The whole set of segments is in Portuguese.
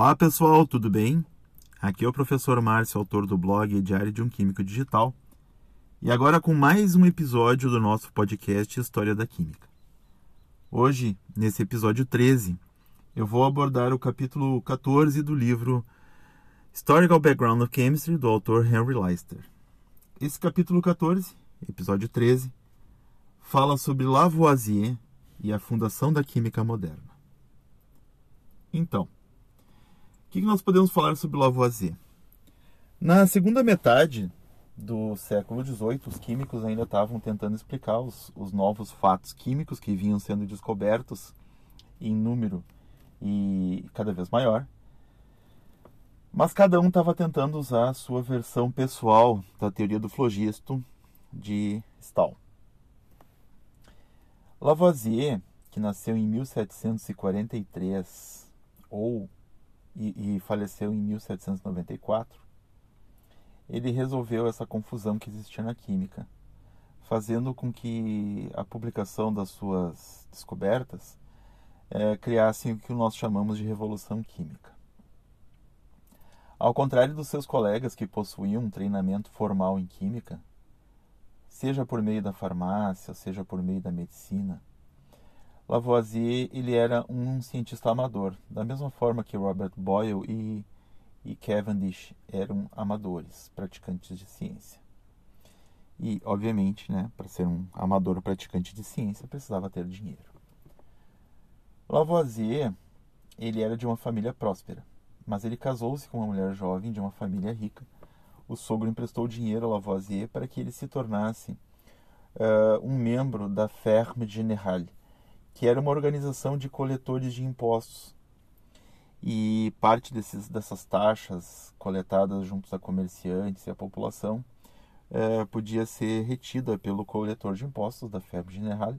Olá pessoal, tudo bem? Aqui é o professor Márcio, autor do blog Diário de um Químico Digital, e agora com mais um episódio do nosso podcast História da Química. Hoje, nesse episódio 13, eu vou abordar o capítulo 14 do livro Historical Background of Chemistry, do autor Henry Leister. Esse capítulo 14, episódio 13, fala sobre Lavoisier e a fundação da química moderna. Então, o que nós podemos falar sobre Lavoisier? Na segunda metade do século XVIII, os químicos ainda estavam tentando explicar os, os novos fatos químicos que vinham sendo descobertos em número e cada vez maior. Mas cada um estava tentando usar a sua versão pessoal da teoria do flogisto de Stahl. Lavoisier, que nasceu em 1743 ou e, e faleceu em 1794, ele resolveu essa confusão que existia na química, fazendo com que a publicação das suas descobertas é, criasse o que nós chamamos de revolução química. Ao contrário dos seus colegas que possuíam um treinamento formal em química, seja por meio da farmácia, seja por meio da medicina, Lavoisier ele era um cientista amador, da mesma forma que Robert Boyle e, e Cavendish eram amadores, praticantes de ciência. E, obviamente, né, para ser um amador praticante de ciência, precisava ter dinheiro. Lavoisier ele era de uma família próspera, mas ele casou-se com uma mulher jovem de uma família rica. O sogro emprestou dinheiro a Lavoisier para que ele se tornasse uh, um membro da Ferme Générale, que era uma organização de coletores de impostos. E parte desses, dessas taxas coletadas junto a comerciantes e a população é, podia ser retida pelo coletor de impostos da Febre General.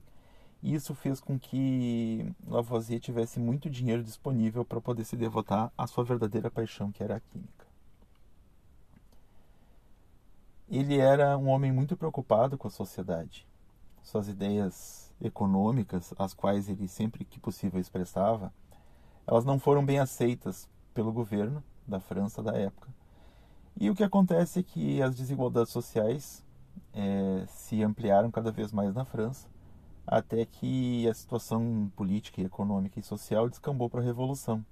E isso fez com que Lavoisier tivesse muito dinheiro disponível para poder se devotar à sua verdadeira paixão, que era a química. Ele era um homem muito preocupado com a sociedade. Suas ideias econômicas, as quais ele sempre que possível expressava, elas não foram bem aceitas pelo governo da França da época. E o que acontece é que as desigualdades sociais é, se ampliaram cada vez mais na França, até que a situação política, econômica e social descambou para a Revolução.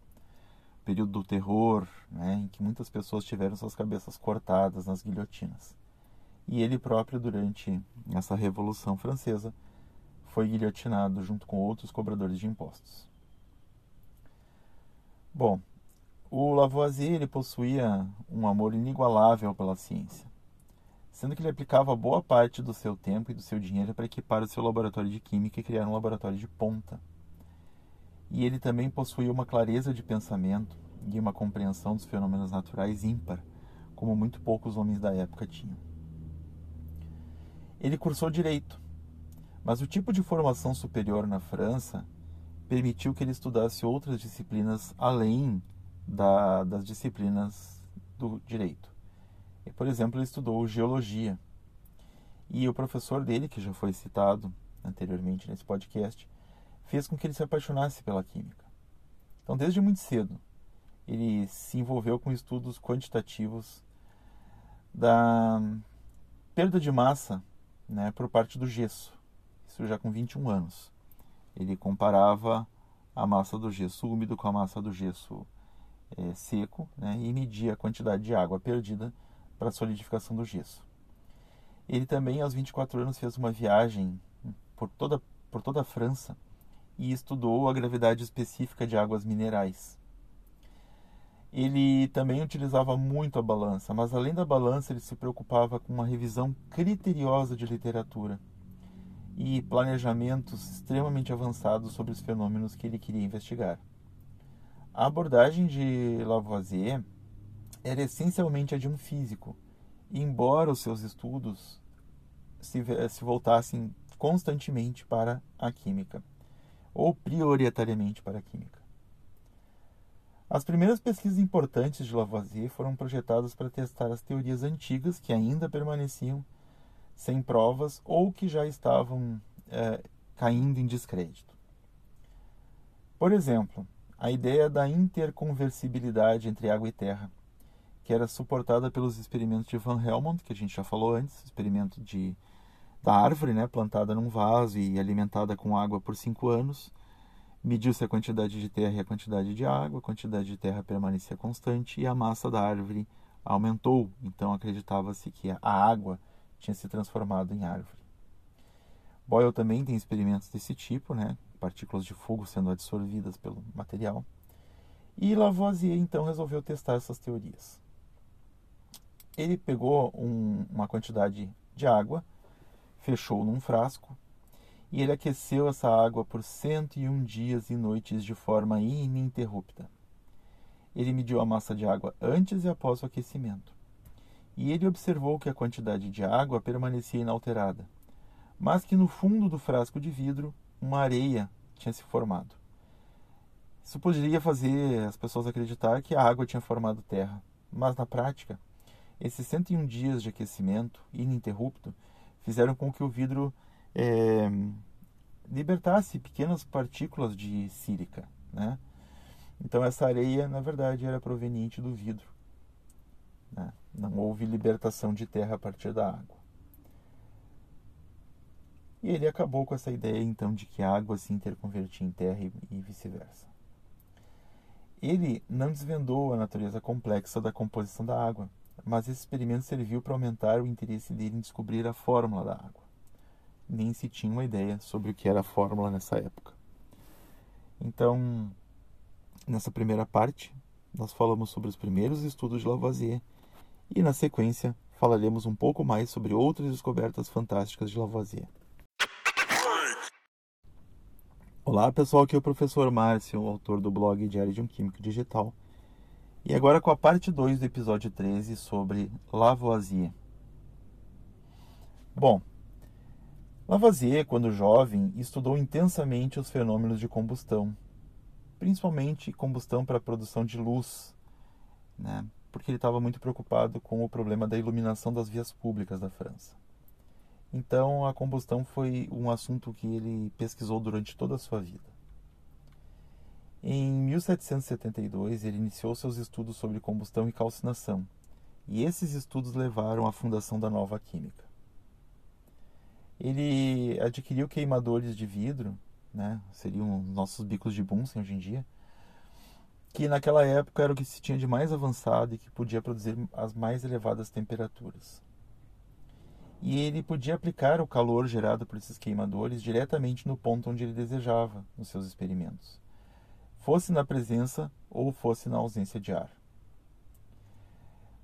Período do terror, né, em que muitas pessoas tiveram suas cabeças cortadas nas guilhotinas. E ele próprio, durante essa Revolução Francesa, foi guilhotinado junto com outros cobradores de impostos. Bom, o Lavoisier ele possuía um amor inigualável pela ciência, sendo que ele aplicava boa parte do seu tempo e do seu dinheiro para equipar o seu laboratório de química e criar um laboratório de ponta. E ele também possuía uma clareza de pensamento e uma compreensão dos fenômenos naturais ímpar, como muito poucos homens da época tinham. Ele cursou direito mas o tipo de formação superior na França permitiu que ele estudasse outras disciplinas além da, das disciplinas do direito. Por exemplo, ele estudou geologia. E o professor dele, que já foi citado anteriormente nesse podcast, fez com que ele se apaixonasse pela química. Então, desde muito cedo, ele se envolveu com estudos quantitativos da perda de massa né, por parte do gesso já com 21 anos. Ele comparava a massa do gesso úmido com a massa do gesso é, seco né, e media a quantidade de água perdida para a solidificação do gesso. Ele também, aos 24 anos, fez uma viagem por toda, por toda a França e estudou a gravidade específica de águas minerais. Ele também utilizava muito a balança, mas além da balança, ele se preocupava com uma revisão criteriosa de literatura e planejamentos extremamente avançados sobre os fenômenos que ele queria investigar. A abordagem de Lavoisier era essencialmente a de um físico, embora os seus estudos se, se voltassem constantemente para a química, ou prioritariamente para a química. As primeiras pesquisas importantes de Lavoisier foram projetadas para testar as teorias antigas que ainda permaneciam sem provas ou que já estavam é, caindo em descrédito. Por exemplo, a ideia da interconversibilidade entre água e terra, que era suportada pelos experimentos de Van Helmont, que a gente já falou antes, experimento de da árvore, né, plantada num vaso e alimentada com água por cinco anos. Mediu-se a quantidade de terra e a quantidade de água, a quantidade de terra permanecia constante e a massa da árvore aumentou. Então acreditava-se que a água tinha se transformado em árvore. Boyle também tem experimentos desse tipo, né, partículas de fogo sendo absorvidas pelo material. E Lavoisier então resolveu testar essas teorias. Ele pegou um, uma quantidade de água, fechou num frasco e ele aqueceu essa água por 101 dias e noites de forma ininterrupta. Ele mediu a massa de água antes e após o aquecimento. E ele observou que a quantidade de água permanecia inalterada, mas que no fundo do frasco de vidro uma areia tinha se formado. Isso poderia fazer as pessoas acreditar que a água tinha formado terra, mas na prática, esses 101 dias de aquecimento ininterrupto fizeram com que o vidro é, libertasse pequenas partículas de sílica. Né? Então, essa areia, na verdade, era proveniente do vidro. Né? Não houve libertação de terra a partir da água. E ele acabou com essa ideia então de que a água se interconvertia em terra e vice-versa. Ele não desvendou a natureza complexa da composição da água, mas esse experimento serviu para aumentar o interesse dele em descobrir a fórmula da água. Nem se tinha uma ideia sobre o que era a fórmula nessa época. Então, nessa primeira parte, nós falamos sobre os primeiros estudos de Lavoisier e, na sequência, falaremos um pouco mais sobre outras descobertas fantásticas de Lavoisier. Olá pessoal, aqui é o professor Márcio, autor do blog Diário de um Químico Digital. E agora com a parte 2 do episódio 13 sobre Lavoisier. Bom, Lavoisier, quando jovem, estudou intensamente os fenômenos de combustão, principalmente combustão para a produção de luz, né? Porque ele estava muito preocupado com o problema da iluminação das vias públicas da França. Então, a combustão foi um assunto que ele pesquisou durante toda a sua vida. Em 1772, ele iniciou seus estudos sobre combustão e calcinação, e esses estudos levaram à fundação da nova química. Ele adquiriu queimadores de vidro, né, seriam nossos bicos de Bunsen hoje em dia, que naquela época era o que se tinha de mais avançado e que podia produzir as mais elevadas temperaturas e ele podia aplicar o calor gerado por esses queimadores diretamente no ponto onde ele desejava nos seus experimentos, fosse na presença ou fosse na ausência de ar.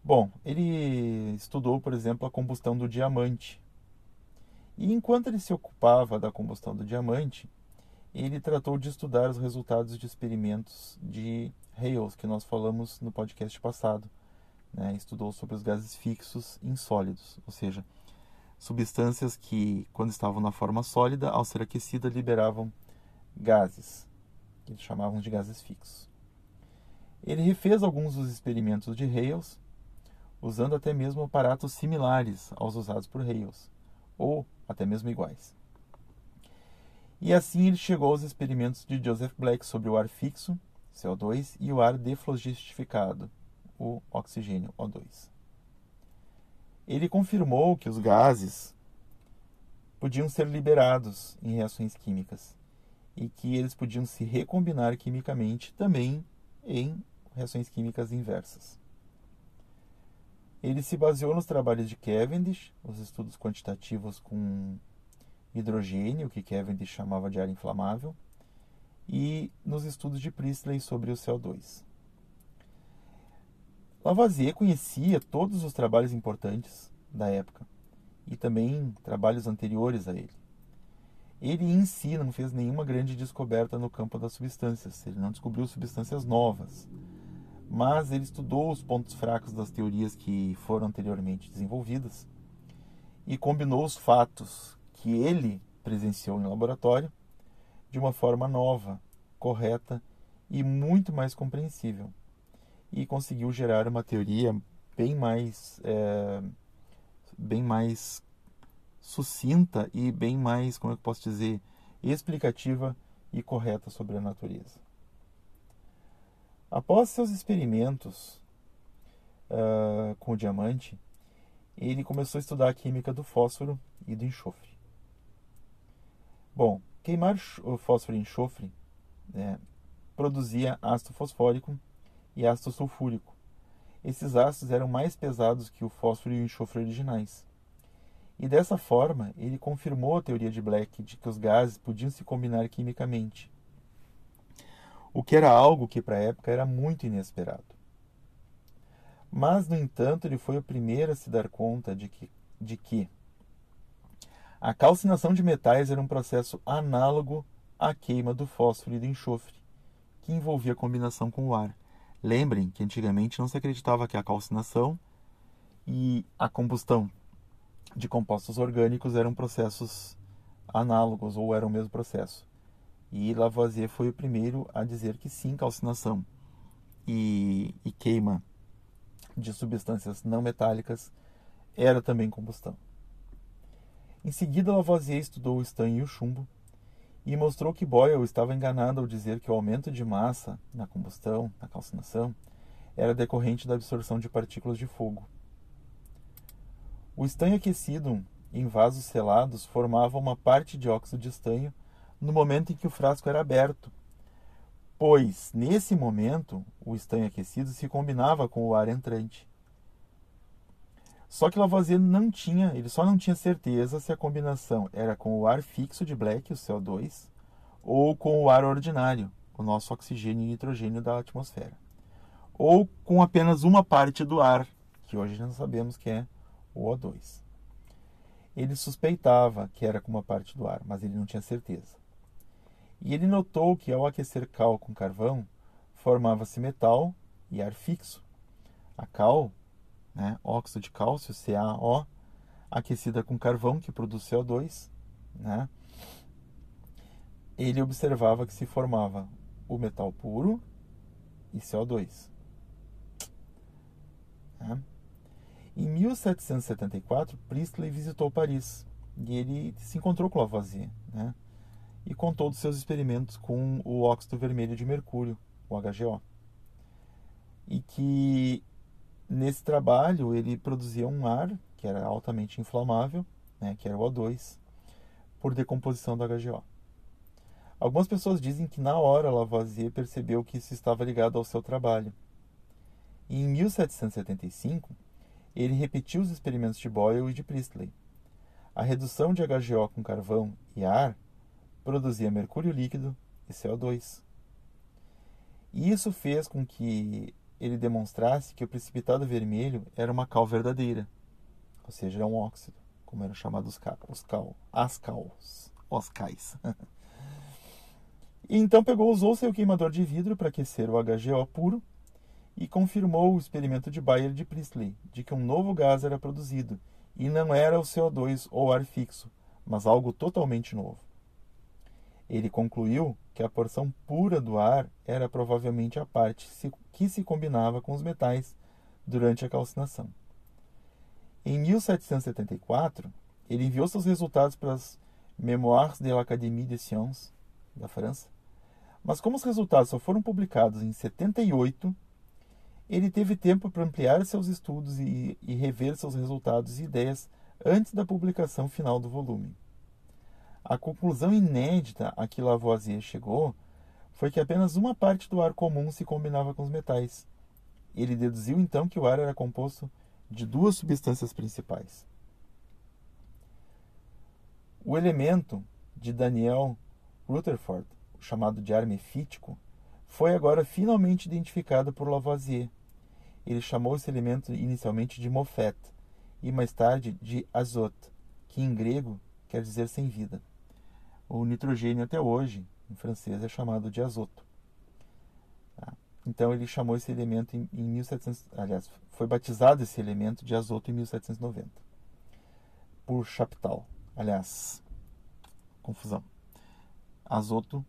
Bom, ele estudou, por exemplo, a combustão do diamante. E enquanto ele se ocupava da combustão do diamante, ele tratou de estudar os resultados de experimentos de Hales, que nós falamos no podcast passado. Né? Estudou sobre os gases fixos insólidos, ou seja, substâncias que, quando estavam na forma sólida, ao ser aquecida, liberavam gases, que eles chamavam de gases fixos. Ele refez alguns dos experimentos de Hales, usando até mesmo aparatos similares aos usados por Hales, ou até mesmo iguais. E assim ele chegou aos experimentos de Joseph Black sobre o ar fixo, CO2, e o ar deflogistificado, o oxigênio, O2 ele confirmou que os gases podiam ser liberados em reações químicas e que eles podiam se recombinar quimicamente também em reações químicas inversas. Ele se baseou nos trabalhos de Cavendish, os estudos quantitativos com hidrogênio, que Cavendish chamava de ar inflamável, e nos estudos de Priestley sobre o CO2. Lavoisier conhecia todos os trabalhos importantes da época e também trabalhos anteriores a ele. Ele em si não fez nenhuma grande descoberta no campo das substâncias, ele não descobriu substâncias novas, mas ele estudou os pontos fracos das teorias que foram anteriormente desenvolvidas e combinou os fatos que ele presenciou em laboratório de uma forma nova, correta e muito mais compreensível e conseguiu gerar uma teoria bem mais é, bem mais sucinta e bem mais, como é eu posso dizer, explicativa e correta sobre a natureza. Após seus experimentos uh, com o diamante, ele começou a estudar a química do fósforo e do enxofre. Bom, queimar o fósforo e enxofre né, produzia ácido fosfórico e ácido sulfúrico. Esses ácidos eram mais pesados que o fósforo e o enxofre originais. E dessa forma, ele confirmou a teoria de Black de que os gases podiam se combinar quimicamente. O que era algo que para a época era muito inesperado. Mas, no entanto, ele foi o primeiro a se dar conta de que, de que a calcinação de metais era um processo análogo à queima do fósforo e do enxofre, que envolvia combinação com o ar. Lembrem que antigamente não se acreditava que a calcinação e a combustão de compostos orgânicos eram processos análogos ou eram o mesmo processo. E Lavoisier foi o primeiro a dizer que sim, calcinação e, e queima de substâncias não metálicas era também combustão. Em seguida, Lavoisier estudou o estanho e o chumbo e mostrou que Boyle estava enganado ao dizer que o aumento de massa na combustão, na calcinação, era decorrente da absorção de partículas de fogo. O estanho aquecido em vasos selados formava uma parte de óxido de estanho no momento em que o frasco era aberto, pois nesse momento o estanho aquecido se combinava com o ar entrante. Só que Lavoisier não tinha, ele só não tinha certeza se a combinação era com o ar fixo de Black, o CO2, ou com o ar ordinário, o nosso oxigênio e nitrogênio da atmosfera, ou com apenas uma parte do ar, que hoje já sabemos que é o O2. Ele suspeitava que era com uma parte do ar, mas ele não tinha certeza. E ele notou que ao aquecer cal com carvão, formava-se metal e ar fixo. A cal né, óxido de cálcio, CaO, aquecida com carvão, que produz CO2, né, ele observava que se formava o metal puro e CO2. Né. Em 1774, Priestley visitou Paris e ele se encontrou com Lavoisier né, e contou dos seus experimentos com o óxido vermelho de mercúrio, o HGO, e que Nesse trabalho, ele produzia um ar que era altamente inflamável, né, que era o O2, por decomposição do HGO. Algumas pessoas dizem que na hora Lavoisier percebeu que isso estava ligado ao seu trabalho. E em 1775, ele repetiu os experimentos de Boyle e de Priestley. A redução de HGO com carvão e ar produzia mercúrio líquido e CO2. E isso fez com que ele demonstrasse que o precipitado vermelho era uma cal verdadeira, ou seja, é um óxido, como eram chamados os cal, os cal, as cals, os cais. e então pegou, usou seu queimador de vidro para aquecer o HGO puro e confirmou o experimento de Bayer de Priestley, de que um novo gás era produzido, e não era o CO2 ou ar fixo, mas algo totalmente novo. Ele concluiu que a porção pura do ar era provavelmente a parte que se combinava com os metais durante a calcinação. Em 1774, ele enviou seus resultados para as Mémoires de l'Académie des Sciences da França, mas como os resultados só foram publicados em 78, ele teve tempo para ampliar seus estudos e, e rever seus resultados e ideias antes da publicação final do volume. A conclusão inédita a que Lavoisier chegou foi que apenas uma parte do ar comum se combinava com os metais. Ele deduziu então que o ar era composto de duas substâncias principais. O elemento de Daniel Rutherford, chamado de ar mefítico, foi agora finalmente identificado por Lavoisier. Ele chamou esse elemento inicialmente de Moffat e mais tarde de azote, que em grego quer dizer sem vida. O nitrogênio até hoje, em francês, é chamado de azoto. Tá? Então ele chamou esse elemento em, em 1700, aliás, foi batizado esse elemento de azoto em 1790 por Chaptal. Aliás, confusão. Azoto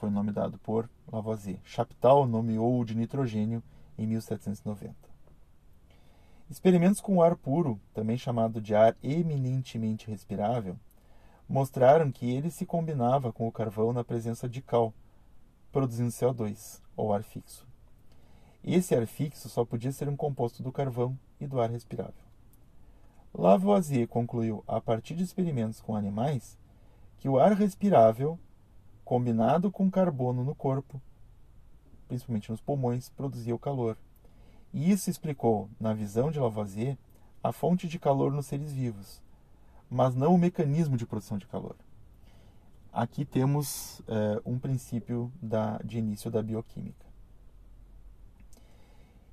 foi nome dado por Lavoisier. Chaptal nomeou o de nitrogênio em 1790. Experimentos com ar puro, também chamado de ar eminentemente respirável, mostraram que ele se combinava com o carvão na presença de cal, produzindo CO2, ou ar fixo. Esse ar fixo só podia ser um composto do carvão e do ar respirável. Lavoisier concluiu, a partir de experimentos com animais, que o ar respirável, combinado com carbono no corpo, principalmente nos pulmões, produzia o calor. E isso explicou, na visão de Lavoisier, a fonte de calor nos seres vivos, mas não o mecanismo de produção de calor. Aqui temos é, um princípio da, de início da bioquímica.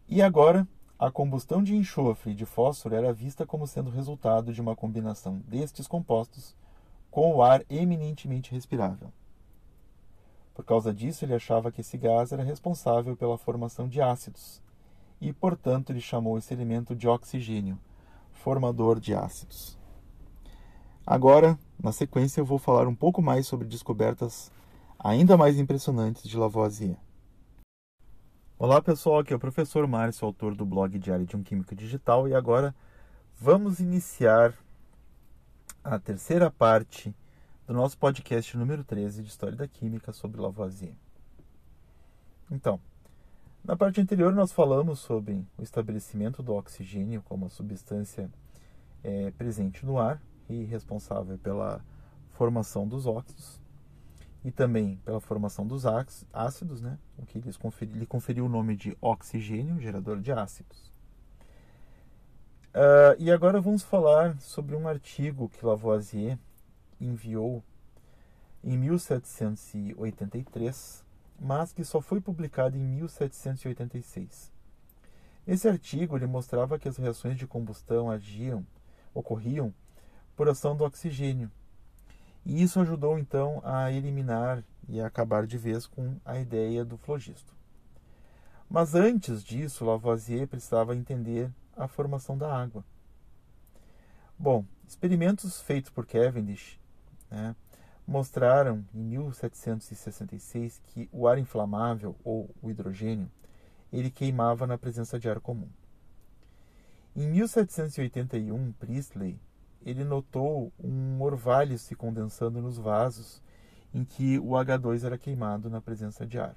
E agora, a combustão de enxofre e de fósforo era vista como sendo resultado de uma combinação destes compostos com o ar eminentemente respirável. Por causa disso, ele achava que esse gás era responsável pela formação de ácidos, e, portanto, ele chamou esse elemento de oxigênio, formador de ácidos. Agora, na sequência, eu vou falar um pouco mais sobre descobertas ainda mais impressionantes de Lavoisier. Olá pessoal, aqui é o professor Márcio, autor do blog Diário de um Químico Digital, e agora vamos iniciar a terceira parte do nosso podcast número 13 de História da Química sobre Lavoisier. Então, na parte anterior nós falamos sobre o estabelecimento do oxigênio como substância é, presente no ar e responsável pela formação dos óxidos e também pela formação dos ácidos, né? o que lhes lhe conferiu o nome de oxigênio, gerador de ácidos. Uh, e agora vamos falar sobre um artigo que Lavoisier enviou em 1783, mas que só foi publicado em 1786. Nesse artigo, ele mostrava que as reações de combustão agiam, ocorriam por ação do oxigênio, e isso ajudou então a eliminar e a acabar de vez com a ideia do flogisto. Mas antes disso, Lavoisier precisava entender a formação da água. Bom, experimentos feitos por Cavendish né, mostraram em 1766 que o ar inflamável ou o hidrogênio ele queimava na presença de ar comum. Em 1781, Priestley ele notou um orvalho se condensando nos vasos em que o H2 era queimado na presença de ar.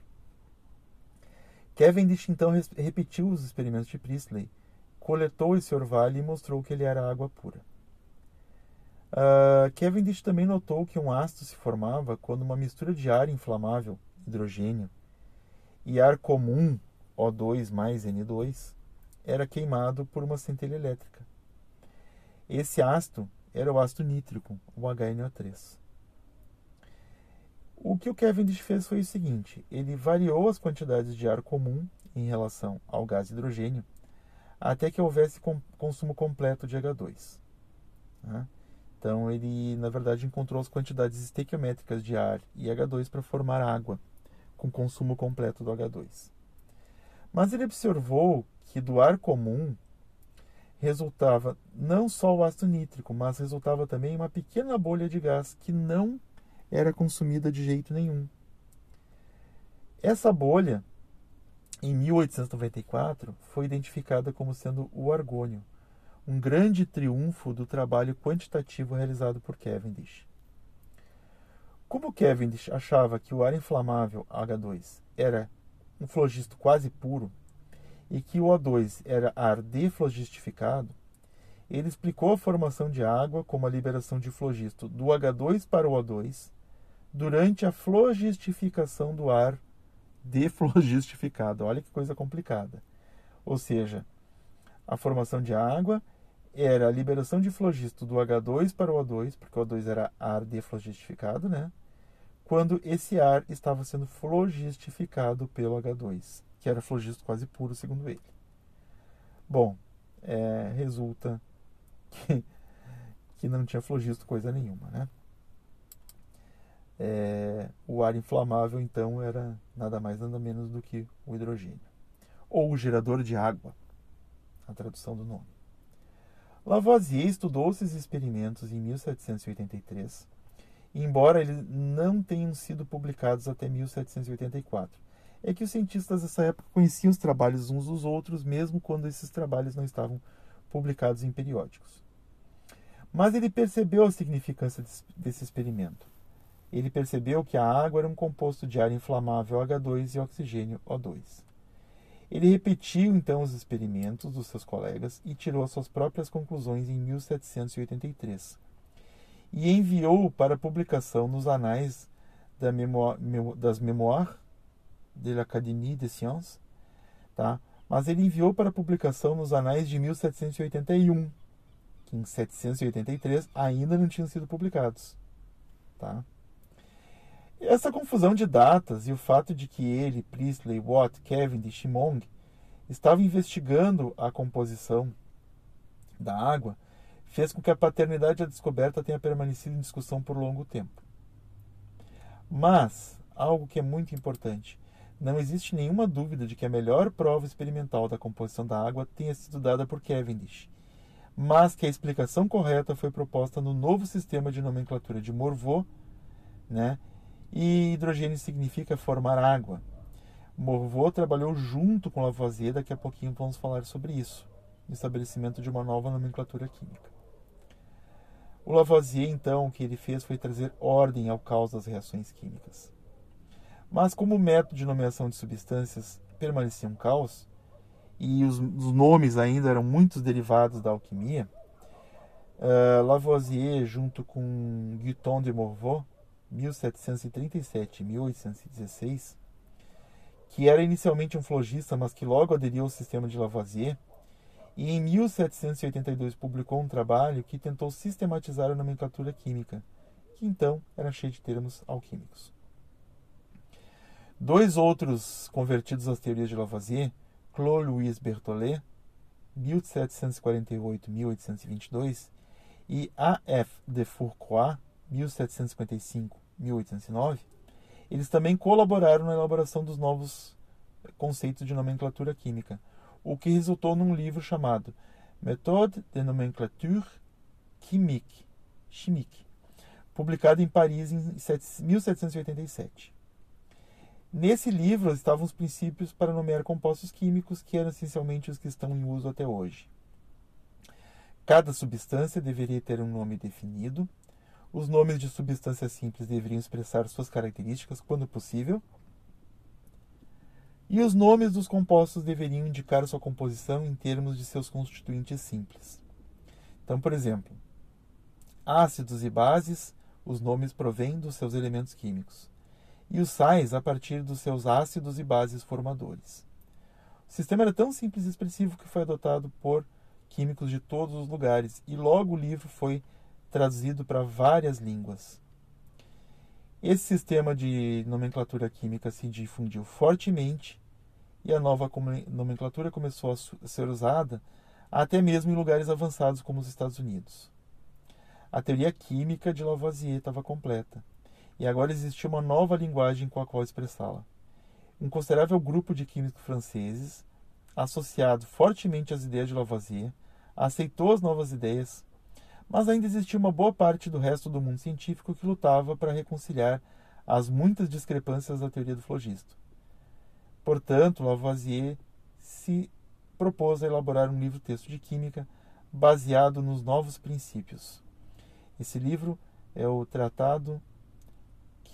Cavendish então repetiu os experimentos de Priestley, coletou esse orvalho e mostrou que ele era água pura. Uh, Cavendish também notou que um ácido se formava quando uma mistura de ar inflamável, hidrogênio, e ar comum, O2 mais N2, era queimado por uma centelha elétrica. Esse ácido era o ácido nítrico, o HNO3. O que o Cavendish fez foi o seguinte: ele variou as quantidades de ar comum em relação ao gás hidrogênio até que houvesse consumo completo de H2. Né? Então ele, na verdade, encontrou as quantidades estequiométricas de ar e H2 para formar água com consumo completo do H2. Mas ele observou que do ar comum resultava não só o ácido nítrico, mas resultava também uma pequena bolha de gás que não era consumida de jeito nenhum. Essa bolha, em 1894, foi identificada como sendo o argônio, um grande triunfo do trabalho quantitativo realizado por Cavendish. Como Cavendish achava que o ar inflamável H2 era um flogisto quase puro, e que o O2 era ar deflogistificado, ele explicou a formação de água como a liberação de flogisto do H2 para o O2 durante a flogistificação do ar deflogistificado. Olha que coisa complicada. Ou seja, a formação de água era a liberação de flogisto do H2 para o O2, porque o O2 era ar deflogistificado, né? Quando esse ar estava sendo flogistificado pelo H2 que era flogisto quase puro, segundo ele. Bom, é, resulta que, que não tinha flogisto coisa nenhuma, né? É, o ar inflamável, então, era nada mais nada menos do que o hidrogênio. Ou o gerador de água, a tradução do nome. Lavoisier estudou esses experimentos em 1783, embora eles não tenham sido publicados até 1784 é que os cientistas dessa época conheciam os trabalhos uns dos outros, mesmo quando esses trabalhos não estavam publicados em periódicos. Mas ele percebeu a significância desse experimento. Ele percebeu que a água era um composto de ar inflamável H2 e oxigênio O2. Ele repetiu então os experimentos dos seus colegas e tirou as suas próprias conclusões em 1783. E enviou para publicação nos anais da Mémoire, das Mémoires de l'Académie des Sciences, tá? Mas ele enviou para publicação nos anais de 1781, que em 783 ainda não tinham sido publicados. Tá? Essa confusão de datas e o fato de que ele, Priestley, Watt, Cavendish e Monge estavam investigando a composição da água fez com que a paternidade da descoberta tenha permanecido em discussão por longo tempo. Mas, algo que é muito importante, não existe nenhuma dúvida de que a melhor prova experimental da composição da água tenha sido dada por Cavendish, mas que a explicação correta foi proposta no novo sistema de nomenclatura de Morveau, né? E hidrogênio significa formar água. Morveau trabalhou junto com Lavoisier, daqui a pouquinho vamos falar sobre isso, no estabelecimento de uma nova nomenclatura química. O Lavoisier, então, o que ele fez foi trazer ordem ao caos das reações químicas. Mas como o método de nomeação de substâncias permanecia um caos, e os, os nomes ainda eram muitos derivados da alquimia, uh, Lavoisier, junto com Guiton de Morveau, 1737 1816, que era inicialmente um flogista, mas que logo aderiu ao sistema de Lavoisier, e em 1782 publicou um trabalho que tentou sistematizar a nomenclatura química, que então era cheia de termos alquímicos. Dois outros convertidos às teorias de Lavoisier, Claude Louis Berthollet, 1748-1822, e A.F. de Fourcroy, 1755-1809, eles também colaboraram na elaboração dos novos conceitos de nomenclatura química, o que resultou num livro chamado Méthode de nomenclature chimique, chimique publicado em Paris em 1787. Nesse livro estavam os princípios para nomear compostos químicos, que eram essencialmente os que estão em uso até hoje. Cada substância deveria ter um nome definido. Os nomes de substâncias simples deveriam expressar suas características quando possível. E os nomes dos compostos deveriam indicar sua composição em termos de seus constituintes simples. Então, por exemplo, ácidos e bases, os nomes provêm dos seus elementos químicos e os sais a partir dos seus ácidos e bases formadores. O sistema era tão simples e expressivo que foi adotado por químicos de todos os lugares e logo o livro foi traduzido para várias línguas. Esse sistema de nomenclatura química se difundiu fortemente e a nova nomenclatura começou a ser usada até mesmo em lugares avançados como os Estados Unidos. A teoria química de Lavoisier estava completa e agora existia uma nova linguagem com a qual expressá-la. Um considerável grupo de químicos franceses, associado fortemente às ideias de Lavoisier, aceitou as novas ideias, mas ainda existia uma boa parte do resto do mundo científico que lutava para reconciliar as muitas discrepâncias da teoria do flogisto. Portanto, Lavoisier se propôs a elaborar um livro-texto de química baseado nos novos princípios. Esse livro é o Tratado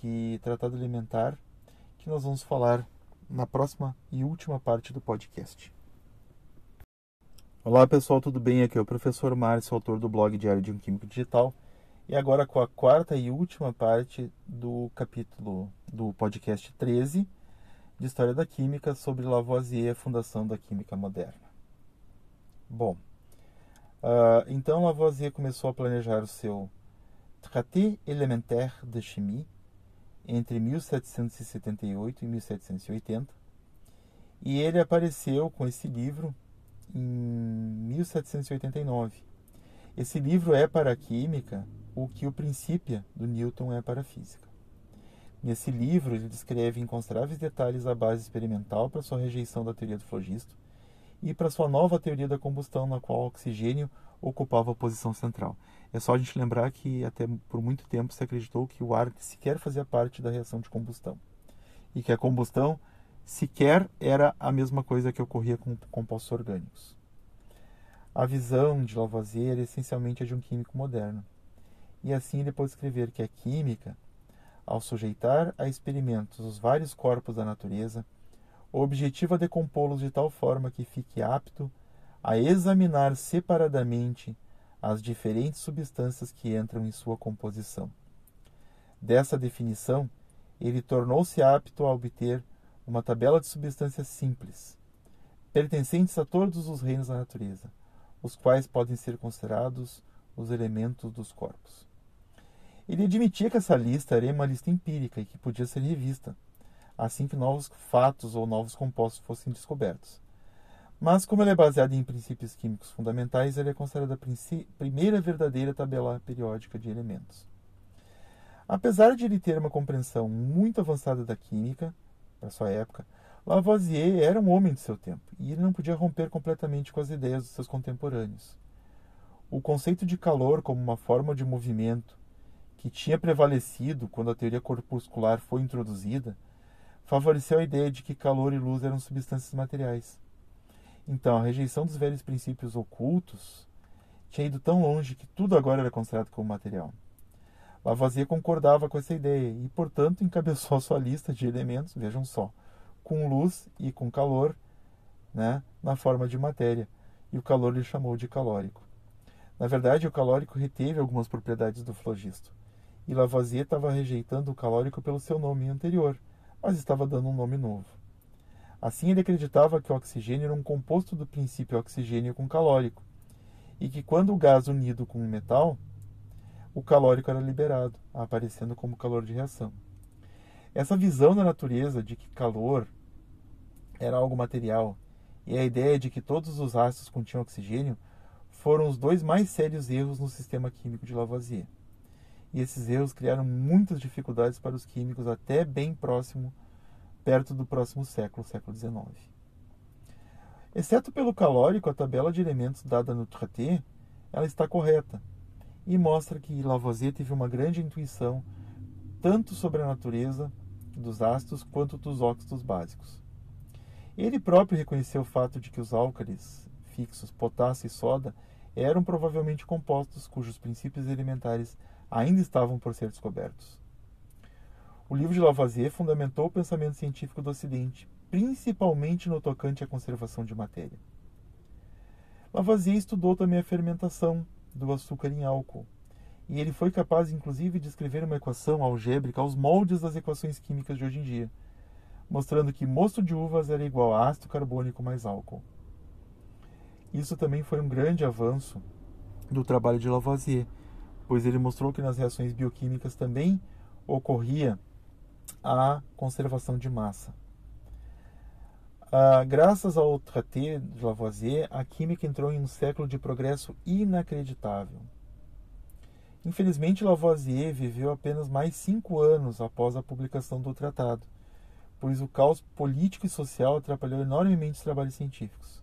que tratado alimentar, que nós vamos falar na próxima e última parte do podcast. Olá pessoal, tudo bem? Aqui é o professor Márcio, autor do blog Diário de um Químico Digital, e agora com a quarta e última parte do capítulo do podcast 13 de História da Química sobre Lavoisier e a fundação da química moderna. Bom, uh, então Lavoisier começou a planejar o seu Traité élémentaire de chimie, entre 1778 e 1780. E ele apareceu com esse livro em 1789. Esse livro é para a química o que o Princípio do Newton é para a física. Nesse livro, ele descreve em consideráveis detalhes a base experimental para sua rejeição da teoria do flogisto e para sua nova teoria da combustão, na qual o oxigênio ocupava a posição central. É só a gente lembrar que até por muito tempo se acreditou que o ar sequer fazia parte da reação de combustão e que a combustão sequer era a mesma coisa que ocorria com compostos orgânicos. A visão de Lavoisier essencialmente a de um químico moderno. E assim ele pôde escrever que a química, ao sujeitar a experimentos os vários corpos da natureza, O objetivo é decompô-los de tal forma que fique apto a examinar separadamente as diferentes substâncias que entram em sua composição. Dessa definição, ele tornou-se apto a obter uma tabela de substâncias simples, pertencentes a todos os reinos da natureza, os quais podem ser considerados os elementos dos corpos. Ele admitia que essa lista era uma lista empírica e que podia ser revista, assim que novos fatos ou novos compostos fossem descobertos. Mas, como ele é baseado em princípios químicos fundamentais, ele é considerado a primeira verdadeira tabela periódica de elementos. Apesar de ele ter uma compreensão muito avançada da química, para sua época, Lavoisier era um homem de seu tempo e ele não podia romper completamente com as ideias dos seus contemporâneos. O conceito de calor como uma forma de movimento que tinha prevalecido quando a teoria corpuscular foi introduzida favoreceu a ideia de que calor e luz eram substâncias materiais. Então, a rejeição dos velhos princípios ocultos tinha ido tão longe que tudo agora era considerado como material. Lavoisier concordava com essa ideia e, portanto, encabeçou sua lista de elementos, vejam só, com luz e com calor, né, na forma de matéria, e o calor ele chamou de calórico. Na verdade, o calórico reteve algumas propriedades do flogisto, e Lavoisier estava rejeitando o calórico pelo seu nome anterior, mas estava dando um nome novo. Assim, ele acreditava que o oxigênio era um composto do princípio oxigênio com calórico, e que quando o gás unido com o metal, o calórico era liberado, aparecendo como calor de reação. Essa visão da natureza de que calor era algo material e a ideia de que todos os ácidos continham oxigênio foram os dois mais sérios erros no sistema químico de Lavoisier. E esses erros criaram muitas dificuldades para os químicos até bem próximo, perto do próximo século, século XIX. Exceto pelo calórico, a tabela de elementos dada no traité, ela está correta e mostra que Lavoisier teve uma grande intuição tanto sobre a natureza dos ácidos quanto dos óxidos básicos. Ele próprio reconheceu o fato de que os álcalis fixos, potássio e soda, eram provavelmente compostos cujos princípios elementares ainda estavam por ser descobertos. O livro de Lavoisier fundamentou o pensamento científico do Ocidente, principalmente no tocante à conservação de matéria. Lavoisier estudou também a fermentação do açúcar em álcool, e ele foi capaz, inclusive, de escrever uma equação algébrica aos moldes das equações químicas de hoje em dia, mostrando que mosto de uvas era igual a ácido carbônico mais álcool. Isso também foi um grande avanço do trabalho de Lavoisier, pois ele mostrou que nas reações bioquímicas também ocorria a conservação de massa. Ah, graças ao traité de Lavoisier, a química entrou em um século de progresso inacreditável. Infelizmente, Lavoisier viveu apenas mais cinco anos após a publicação do tratado, pois o caos político e social atrapalhou enormemente os trabalhos científicos.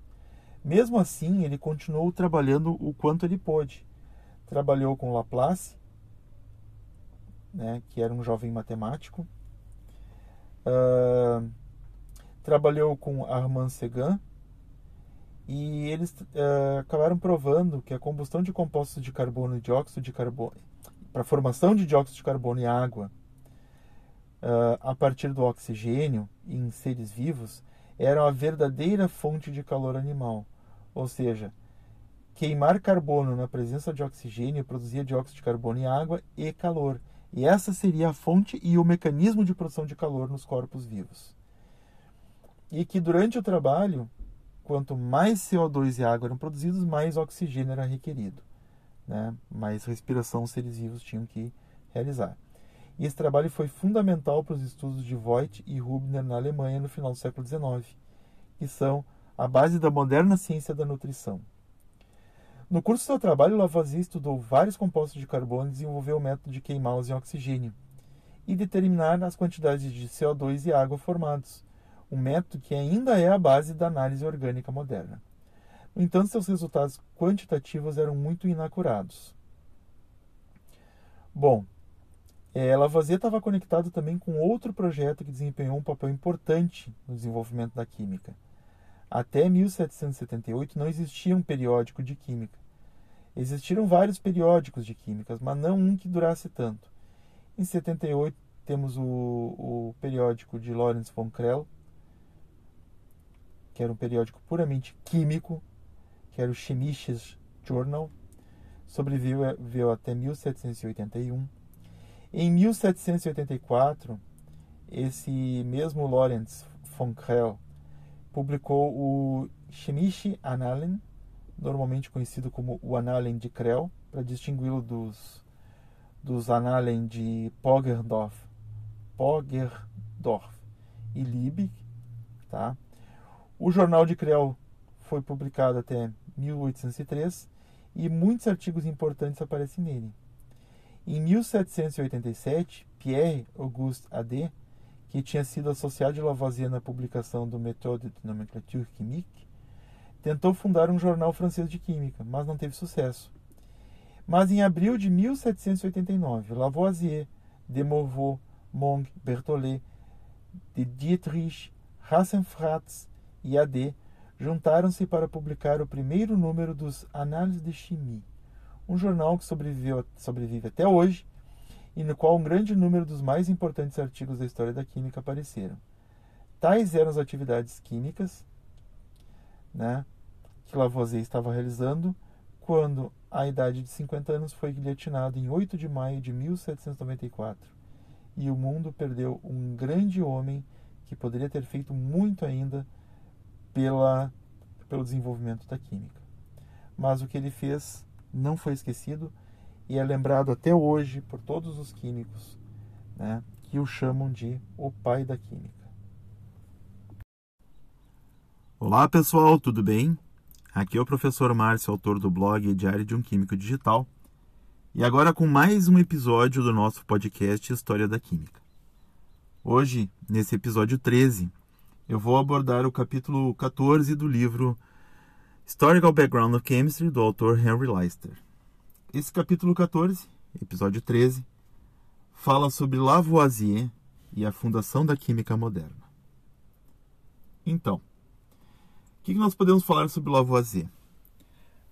Mesmo assim, ele continuou trabalhando o quanto ele pôde. Trabalhou com Laplace, né, que era um jovem matemático. Uh, trabalhou com Armand Segin, e eles uh, acabaram provando que a combustão de compostos de carbono e dióxido de carbono para a formação de dióxido de carbono e água uh, a partir do oxigênio em seres vivos era a verdadeira fonte de calor animal, ou seja, queimar carbono na presença de oxigênio produzia dióxido de carbono e água e calor. E essa seria a fonte e o mecanismo de produção de calor nos corpos vivos. E que durante o trabalho quanto mais CO2 e água eram produzidos, mais oxigênio era requerido. Né? Mais respiração os seres vivos tinham que realizar. E esse trabalho foi fundamental para os estudos de Voigt e Rubner na Alemanha no final do século XIX, que são a base da moderna ciência da nutrição. No curso do seu trabalho, Lavoisier estudou vários compostos de carbono e desenvolveu o método de queimá-los em oxigênio e determinar as quantidades de CO2 e água formados, um método que ainda é a base da análise orgânica moderna. No entanto, seus resultados quantitativos eram muito inacurados. Bom, é, Lavoisier estava conectado também com outro projeto que desempenhou um papel importante no desenvolvimento da química. Até 1778 não existia um periódico de química. Existiram vários periódicos de químicas, mas não um que durasse tanto. Em 78 temos o, o periódico de Lawrence von Krell, que era um periódico puramente químico, que era o Chemisches Journal, sobreviveu até 1781. Em 1784, esse mesmo Lorenz von Krell publicou o Chemische Annalen, normalmente conhecido como o Annalen de Krell, para distingui-lo dos, dos Annalen de Poggendorf, Poggendorf e Liebig. Tá? O jornal de Krell foi publicado até 1803 e muitos artigos importantes aparecem nele. Em 1787, Pierre Auguste Ade, que tinha sido associado de Lavoisier na publicação do Méthode de nomenclature chimique, tentou fundar um jornal francês de química, mas não teve sucesso. Mas em abril de 1789, Lavoisier, de Morveau, Monge, Berthollet, de Dietrich, Rassenfratz e Ade juntaram-se para publicar o primeiro número dos Análises de Chimie, um jornal que sobrevive até hoje e no qual um grande número dos mais importantes artigos da história da química apareceram. Tais eram as atividades químicas né, que Lavoisier estava realizando quando, à idade de 50 anos, foi guilhotinado em 8 de maio de 1794 e o mundo perdeu um grande homem que poderia ter feito muito ainda pela, pelo desenvolvimento da química. Mas o que ele fez não foi esquecido e é lembrado até hoje por todos os químicos né, que o chamam de o pai da química. Olá pessoal, tudo bem? Aqui é o professor Márcio, autor do blog Diário de um Químico Digital, e agora com mais um episódio do nosso podcast História da Química. Hoje, nesse episódio 13, eu vou abordar o capítulo 14 do livro Historical Background of Chemistry, do autor Henry Leister. Esse capítulo 14, episódio 13, fala sobre Lavoisier e a fundação da química moderna. Então, o que nós podemos falar sobre Lavoisier?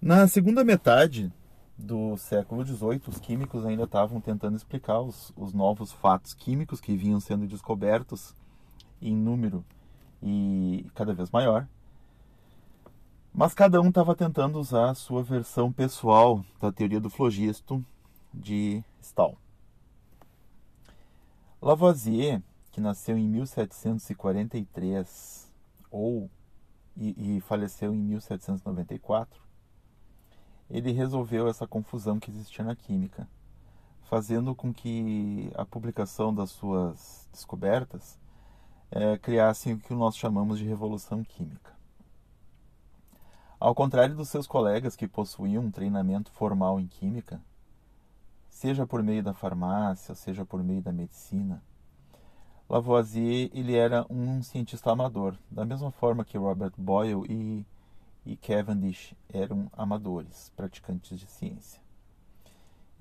Na segunda metade do século XVIII, os químicos ainda estavam tentando explicar os, os novos fatos químicos que vinham sendo descobertos em número e cada vez maior. Mas cada um estava tentando usar a sua versão pessoal da teoria do flogisto de Stahl. Lavoisier, que nasceu em 1743 ou e, e faleceu em 1794, ele resolveu essa confusão que existia na química, fazendo com que a publicação das suas descobertas é, criassem o que nós chamamos de revolução química. Ao contrário dos seus colegas que possuíam um treinamento formal em química, seja por meio da farmácia, seja por meio da medicina, Lavoisier ele era um cientista amador, da mesma forma que Robert Boyle e, e Cavendish eram amadores, praticantes de ciência.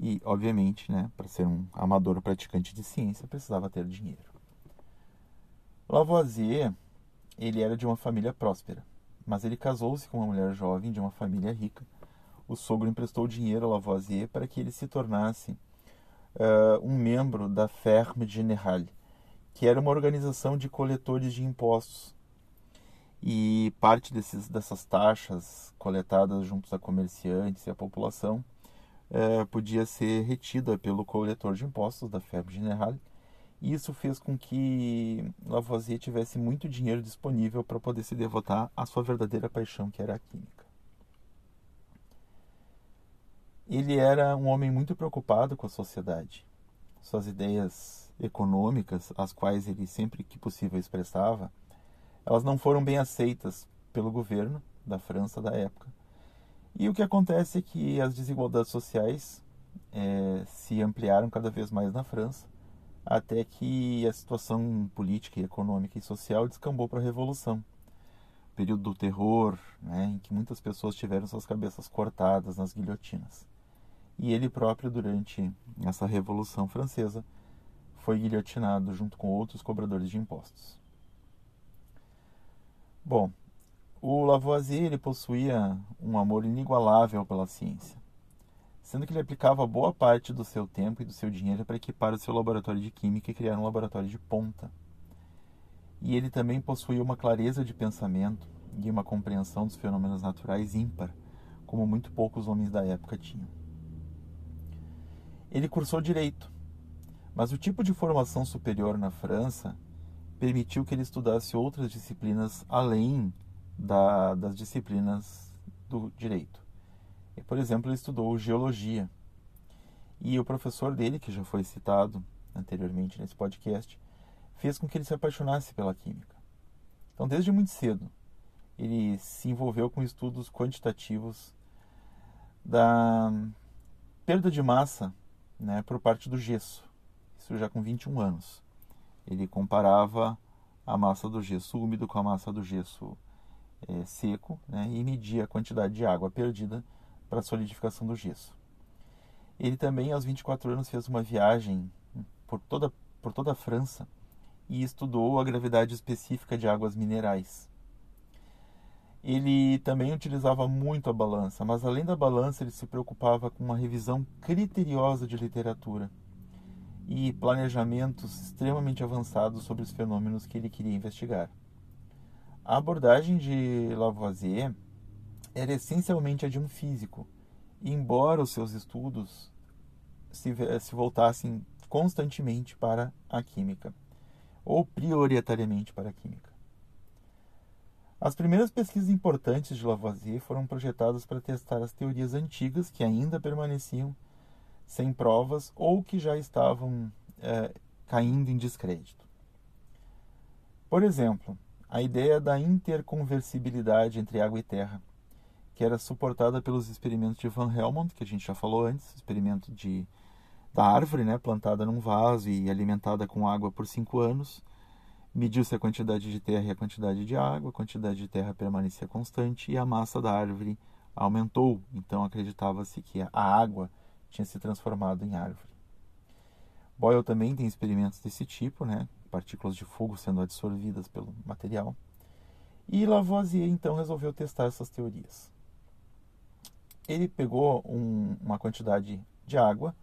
E, obviamente, né, para ser um amador praticante de ciência, precisava ter dinheiro. Lavoisier, ele era de uma família próspera, mas ele casou-se com uma mulher jovem de uma família rica. O sogro emprestou dinheiro a Lavoisier para que ele se tornasse uh, um membro da Ferme Générale, que era uma organização de coletores de impostos. E parte desses, dessas taxas coletadas junto a comerciantes e a população uh, podia ser retida pelo coletor de impostos da Ferme Générale e isso fez com que Lavoisier tivesse muito dinheiro disponível para poder se devotar à sua verdadeira paixão, que era a química. Ele era um homem muito preocupado com a sociedade. Suas ideias econômicas, as quais ele sempre que possível expressava, elas não foram bem aceitas pelo governo da França da época. E o que acontece é que as desigualdades sociais é, se ampliaram cada vez mais na França até que a situação política, econômica e social descambou para a Revolução. Período do terror, né, em que muitas pessoas tiveram suas cabeças cortadas nas guilhotinas. E ele próprio, durante essa Revolução Francesa, foi guilhotinado junto com outros cobradores de impostos. Bom, o Lavoisier ele possuía um amor inigualável pela ciência sendo que ele aplicava boa parte do seu tempo e do seu dinheiro para equipar o seu laboratório de química e criar um laboratório de ponta. E ele também possuía uma clareza de pensamento e uma compreensão dos fenômenos naturais ímpar, como muito poucos homens da época tinham. Ele cursou direito, mas o tipo de formação superior na França permitiu que ele estudasse outras disciplinas além da, das disciplinas do direito. E, por exemplo, ele estudou geologia. E o professor dele, que já foi citado anteriormente nesse podcast, fez com que ele se apaixonasse pela química. Então, desde muito cedo, ele se envolveu com estudos quantitativos da perda de massa né, por parte do gesso. Já com 21 anos. Ele comparava a massa do gesso úmido com a massa do gesso é, seco né, e media a quantidade de água perdida para a solidificação do gesso. Ele também, aos 24 anos, fez uma viagem por toda, por toda a França e estudou a gravidade específica de águas minerais. Ele também utilizava muito a balança, mas além da balança, ele se preocupava com uma revisão criteriosa de literatura e planejamentos extremamente avançados sobre os fenômenos que ele queria investigar. A abordagem de Lavoisier era essencialmente a de um físico, embora os seus estudos se, se voltassem constantemente para a química, ou prioritariamente para a química. As primeiras pesquisas importantes de Lavoisier foram projetadas para testar as teorias antigas que ainda permaneciam sem provas ou que já estavam é, caindo em descrédito. Por exemplo, a ideia da interconversibilidade entre água e terra, que era suportada pelos experimentos de Van Helmont, que a gente já falou antes, experimento de da árvore, né, plantada num vaso e alimentada com água por cinco anos. Mediu-se a quantidade de terra e a quantidade de água, a quantidade de terra permanecia constante e a massa da árvore aumentou. Então acreditava-se que a água tinha se transformado em árvore. Boyle também tem experimentos desse tipo, né, partículas de fogo sendo absorvidas pelo material. E Lavoisier então resolveu testar essas teorias. Ele pegou um, uma quantidade de água,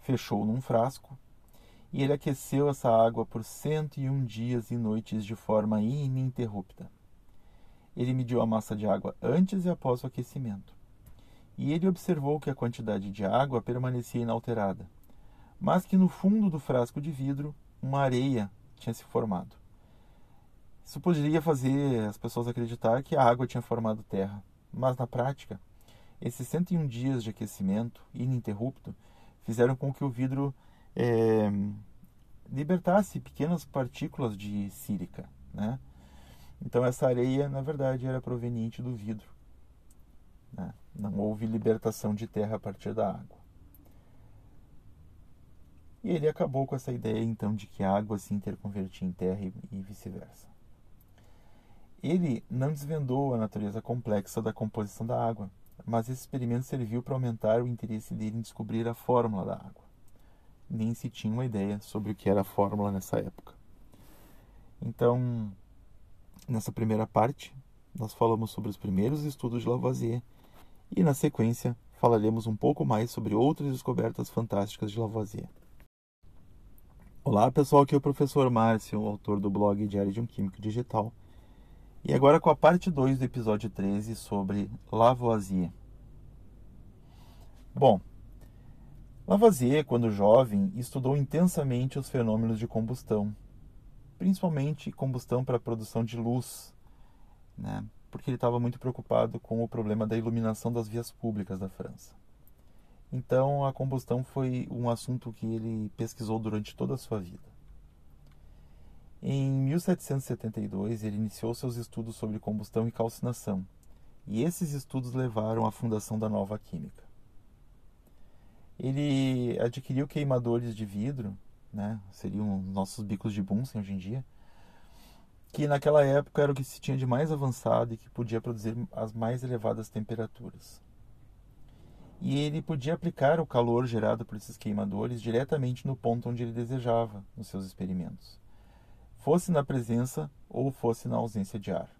fechou num frasco e ele aqueceu essa água por 101 dias e noites de forma ininterrupta. Ele mediu a massa de água antes e após o aquecimento. E ele observou que a quantidade de água permanecia inalterada, mas que no fundo do frasco de vidro uma areia tinha se formado. Isso poderia fazer as pessoas acreditar que a água tinha formado terra, mas na prática, esses 101 dias de aquecimento ininterrupto fizeram com que o vidro é, libertasse pequenas partículas de sílica. Né? Então, essa areia, na verdade, era proveniente do vidro. Né? Não houve libertação de terra a partir da água. E ele acabou com essa ideia então de que a água se interconvertia em terra e, e vice-versa. Ele não desvendou a natureza complexa da composição da água, mas esse experimento serviu para aumentar o interesse dele em descobrir a fórmula da água. Nem se tinha uma ideia sobre o que era a fórmula nessa época. Então, nessa primeira parte, nós falamos sobre os primeiros estudos de Lavoisier e, na sequência, falaremos um pouco mais sobre outras descobertas fantásticas de Lavoisier. Olá pessoal, aqui é o professor Márcio, autor do blog Diário de um Químico Digital. E agora com a parte 2 do episódio 13 sobre Lavoisier. Bom, Lavoisier, quando jovem, estudou intensamente os fenômenos de combustão, principalmente combustão para a produção de luz, né? Porque ele estava muito preocupado com o problema da iluminação das vias públicas da França. Então, a combustão foi um assunto que ele pesquisou durante toda a sua vida. Em 1772, ele iniciou seus estudos sobre combustão e calcinação, e esses estudos levaram à fundação da nova química. Ele adquiriu queimadores de vidro, né, seriam nossos bicos de Bunsen hoje em dia, que naquela época era o que se tinha de mais avançado e que podia produzir as mais elevadas temperaturas e ele podia aplicar o calor gerado por esses queimadores diretamente no ponto onde ele desejava nos seus experimentos, fosse na presença ou fosse na ausência de ar.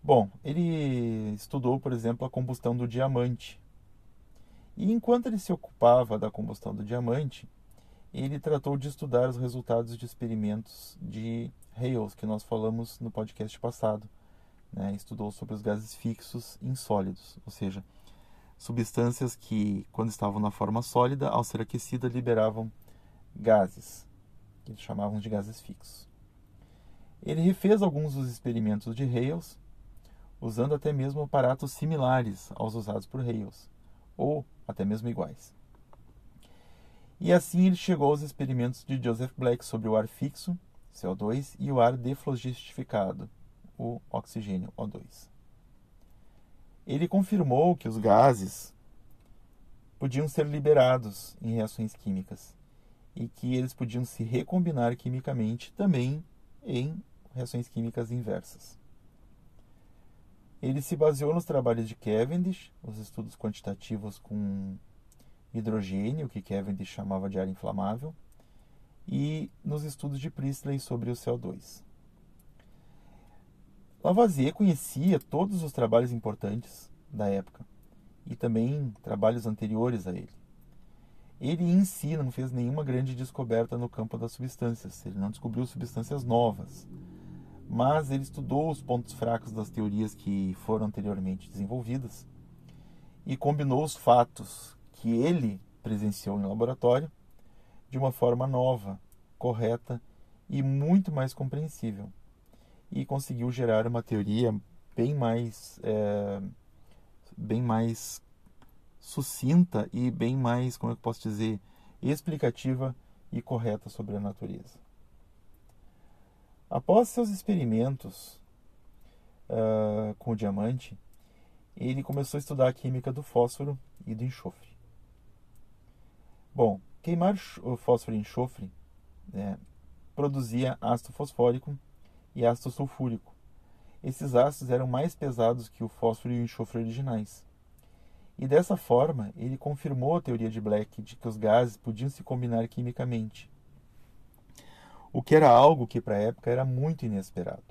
Bom, ele estudou, por exemplo, a combustão do diamante. E enquanto ele se ocupava da combustão do diamante, ele tratou de estudar os resultados de experimentos de Hales, que nós falamos no podcast passado. Né? Estudou sobre os gases fixos em sólidos, ou seja, substâncias que, quando estavam na forma sólida, ao ser aquecida, liberavam gases, que eles chamavam de gases fixos. Ele refez alguns dos experimentos de Hales, usando até mesmo aparatos similares aos usados por Hales, ou até mesmo iguais. E assim ele chegou aos experimentos de Joseph Black sobre o ar fixo, CO2, e o ar deflogistificado, o oxigênio, O2. Ele confirmou que os gases podiam ser liberados em reações químicas e que eles podiam se recombinar quimicamente também em reações químicas inversas. Ele se baseou nos trabalhos de Cavendish, os estudos quantitativos com hidrogênio, que Cavendish chamava de ar inflamável, e nos estudos de Priestley sobre o CO2. Lavoisier conhecia todos os trabalhos importantes da época e também trabalhos anteriores a ele. Ele em si não fez nenhuma grande descoberta no campo das substâncias, ele não descobriu substâncias novas, mas ele estudou os pontos fracos das teorias que foram anteriormente desenvolvidas e combinou os fatos que ele presenciou em laboratório de uma forma nova, correta e muito mais compreensível e conseguiu gerar uma teoria bem mais é, bem mais sucinta e bem mais, como é eu posso dizer, explicativa e correta sobre a natureza. Após seus experimentos uh, com o diamante, ele começou a estudar a química do fósforo e do enxofre. Bom, queimar o fósforo e enxofre né, produzia ácido fosfórico e ácido sulfúrico. Esses ácidos eram mais pesados que o fósforo e o enxofre originais. E dessa forma, ele confirmou a teoria de Black de que os gases podiam se combinar quimicamente. O que era algo que para a época era muito inesperado.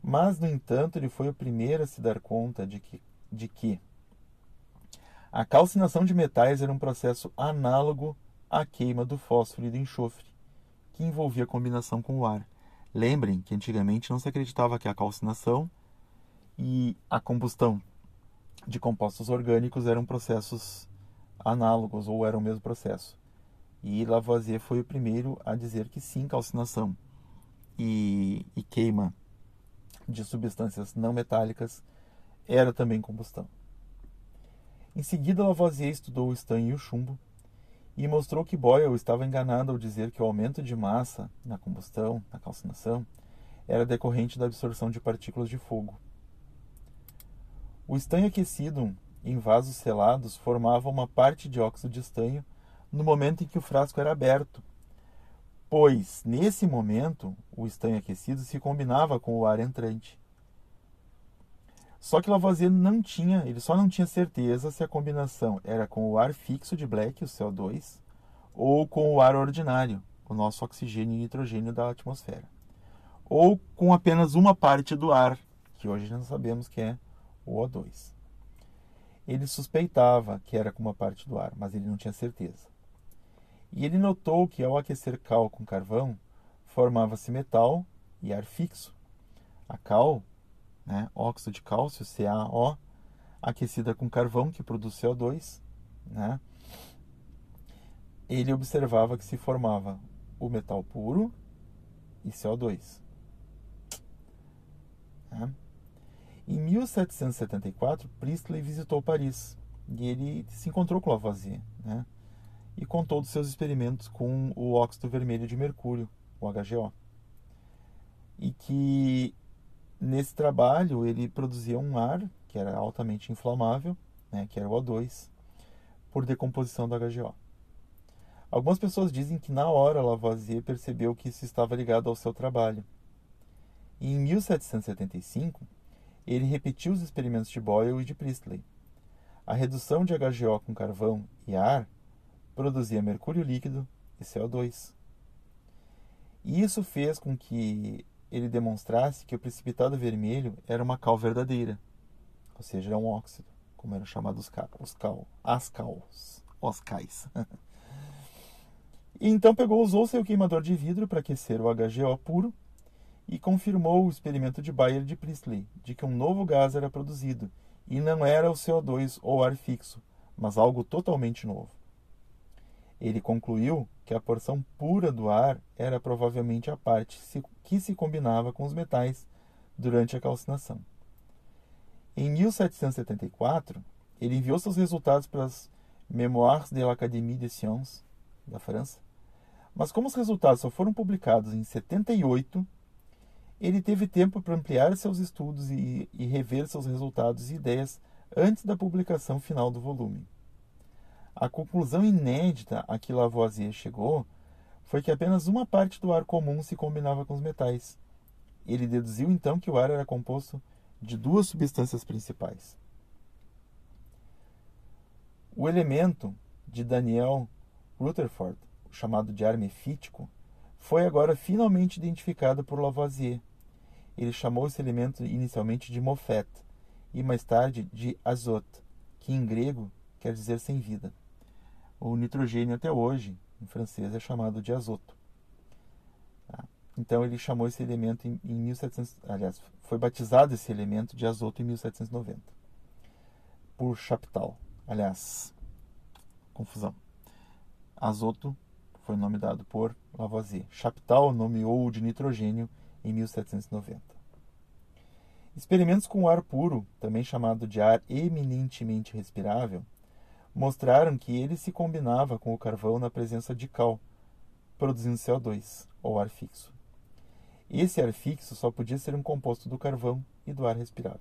Mas, no entanto, ele foi o primeiro a se dar conta de que, de que a calcinação de metais era um processo análogo à queima do fósforo e do enxofre, que envolvia combinação com o ar. Lembrem que antigamente não se acreditava que a calcinação e a combustão de compostos orgânicos eram processos análogos ou eram o mesmo processo. E Lavoisier foi o primeiro a dizer que sim, calcinação e, e queima de substâncias não metálicas era também combustão. Em seguida, Lavoisier estudou o estanho e o chumbo e mostrou que Boyle estava enganado ao dizer que o aumento de massa na combustão, na calcinação, era decorrente da absorção de partículas de fogo. O estanho aquecido em vasos selados formava uma parte de óxido de estanho no momento em que o frasco era aberto, pois nesse momento o estanho aquecido se combinava com o ar entrante. Só que Lavoisier não tinha, ele só não tinha certeza se a combinação era com o ar fixo de Black, o CO2, ou com o ar ordinário, o nosso oxigênio e nitrogênio da atmosfera, ou com apenas uma parte do ar, que hoje nós sabemos que é o O2. Ele suspeitava que era com uma parte do ar, mas ele não tinha certeza. E ele notou que ao aquecer cal com carvão, formava-se metal e ar fixo. A cal né, óxido de cálcio, CaO, aquecida com carvão, que produz CO2, né, ele observava que se formava o metal puro e CO2. Né. Em 1774, Priestley visitou Paris e ele se encontrou com Lavoisier né, e contou dos seus experimentos com o óxido vermelho de mercúrio, o HGO, e que Nesse trabalho, ele produzia um ar que era altamente inflamável, né, que era o O2, por decomposição do HGO. Algumas pessoas dizem que na hora Lavoisier percebeu que isso estava ligado ao seu trabalho. E em 1775, ele repetiu os experimentos de Boyle e de Priestley. A redução de HGO com carvão e ar produzia mercúrio líquido e CO2. E isso fez com que ele demonstrasse que o precipitado vermelho era uma cal verdadeira, ou seja, um óxido, como eram chamados os cal, as cals, os cais. E então pegou, usou seu queimador de vidro para aquecer o HGO puro e confirmou o experimento de Bayer de Priestley, de que um novo gás era produzido, e não era o CO2 ou ar fixo, mas algo totalmente novo. Ele concluiu que a porção pura do ar era provavelmente a parte que se combinava com os metais durante a calcinação. Em 1774, ele enviou seus resultados para as Mémoires de l'Académie des Sciences da França, mas como os resultados só foram publicados em 78, ele teve tempo para ampliar seus estudos e, e rever seus resultados e ideias antes da publicação final do volume. A conclusão inédita a que Lavoisier chegou foi que apenas uma parte do ar comum se combinava com os metais. Ele deduziu então que o ar era composto de duas substâncias principais. O elemento de Daniel Rutherford, chamado de ar mefítico, foi agora finalmente identificado por Lavoisier. Ele chamou esse elemento inicialmente de mofet e mais tarde de azote, que em grego quer dizer sem vida. O nitrogênio até hoje, em francês, é chamado de azoto. Tá? Então ele chamou esse elemento em, em 1700, aliás, foi batizado esse elemento de azoto em 1790 por Chaptal. Aliás, confusão. Azoto foi nome dado por Lavoisier. Chaptal nomeou o de nitrogênio em 1790. Experimentos com ar puro, também chamado de ar eminentemente respirável, mostraram que ele se combinava com o carvão na presença de cal, produzindo CO2, ou ar fixo. Esse ar fixo só podia ser um composto do carvão e do ar respirável.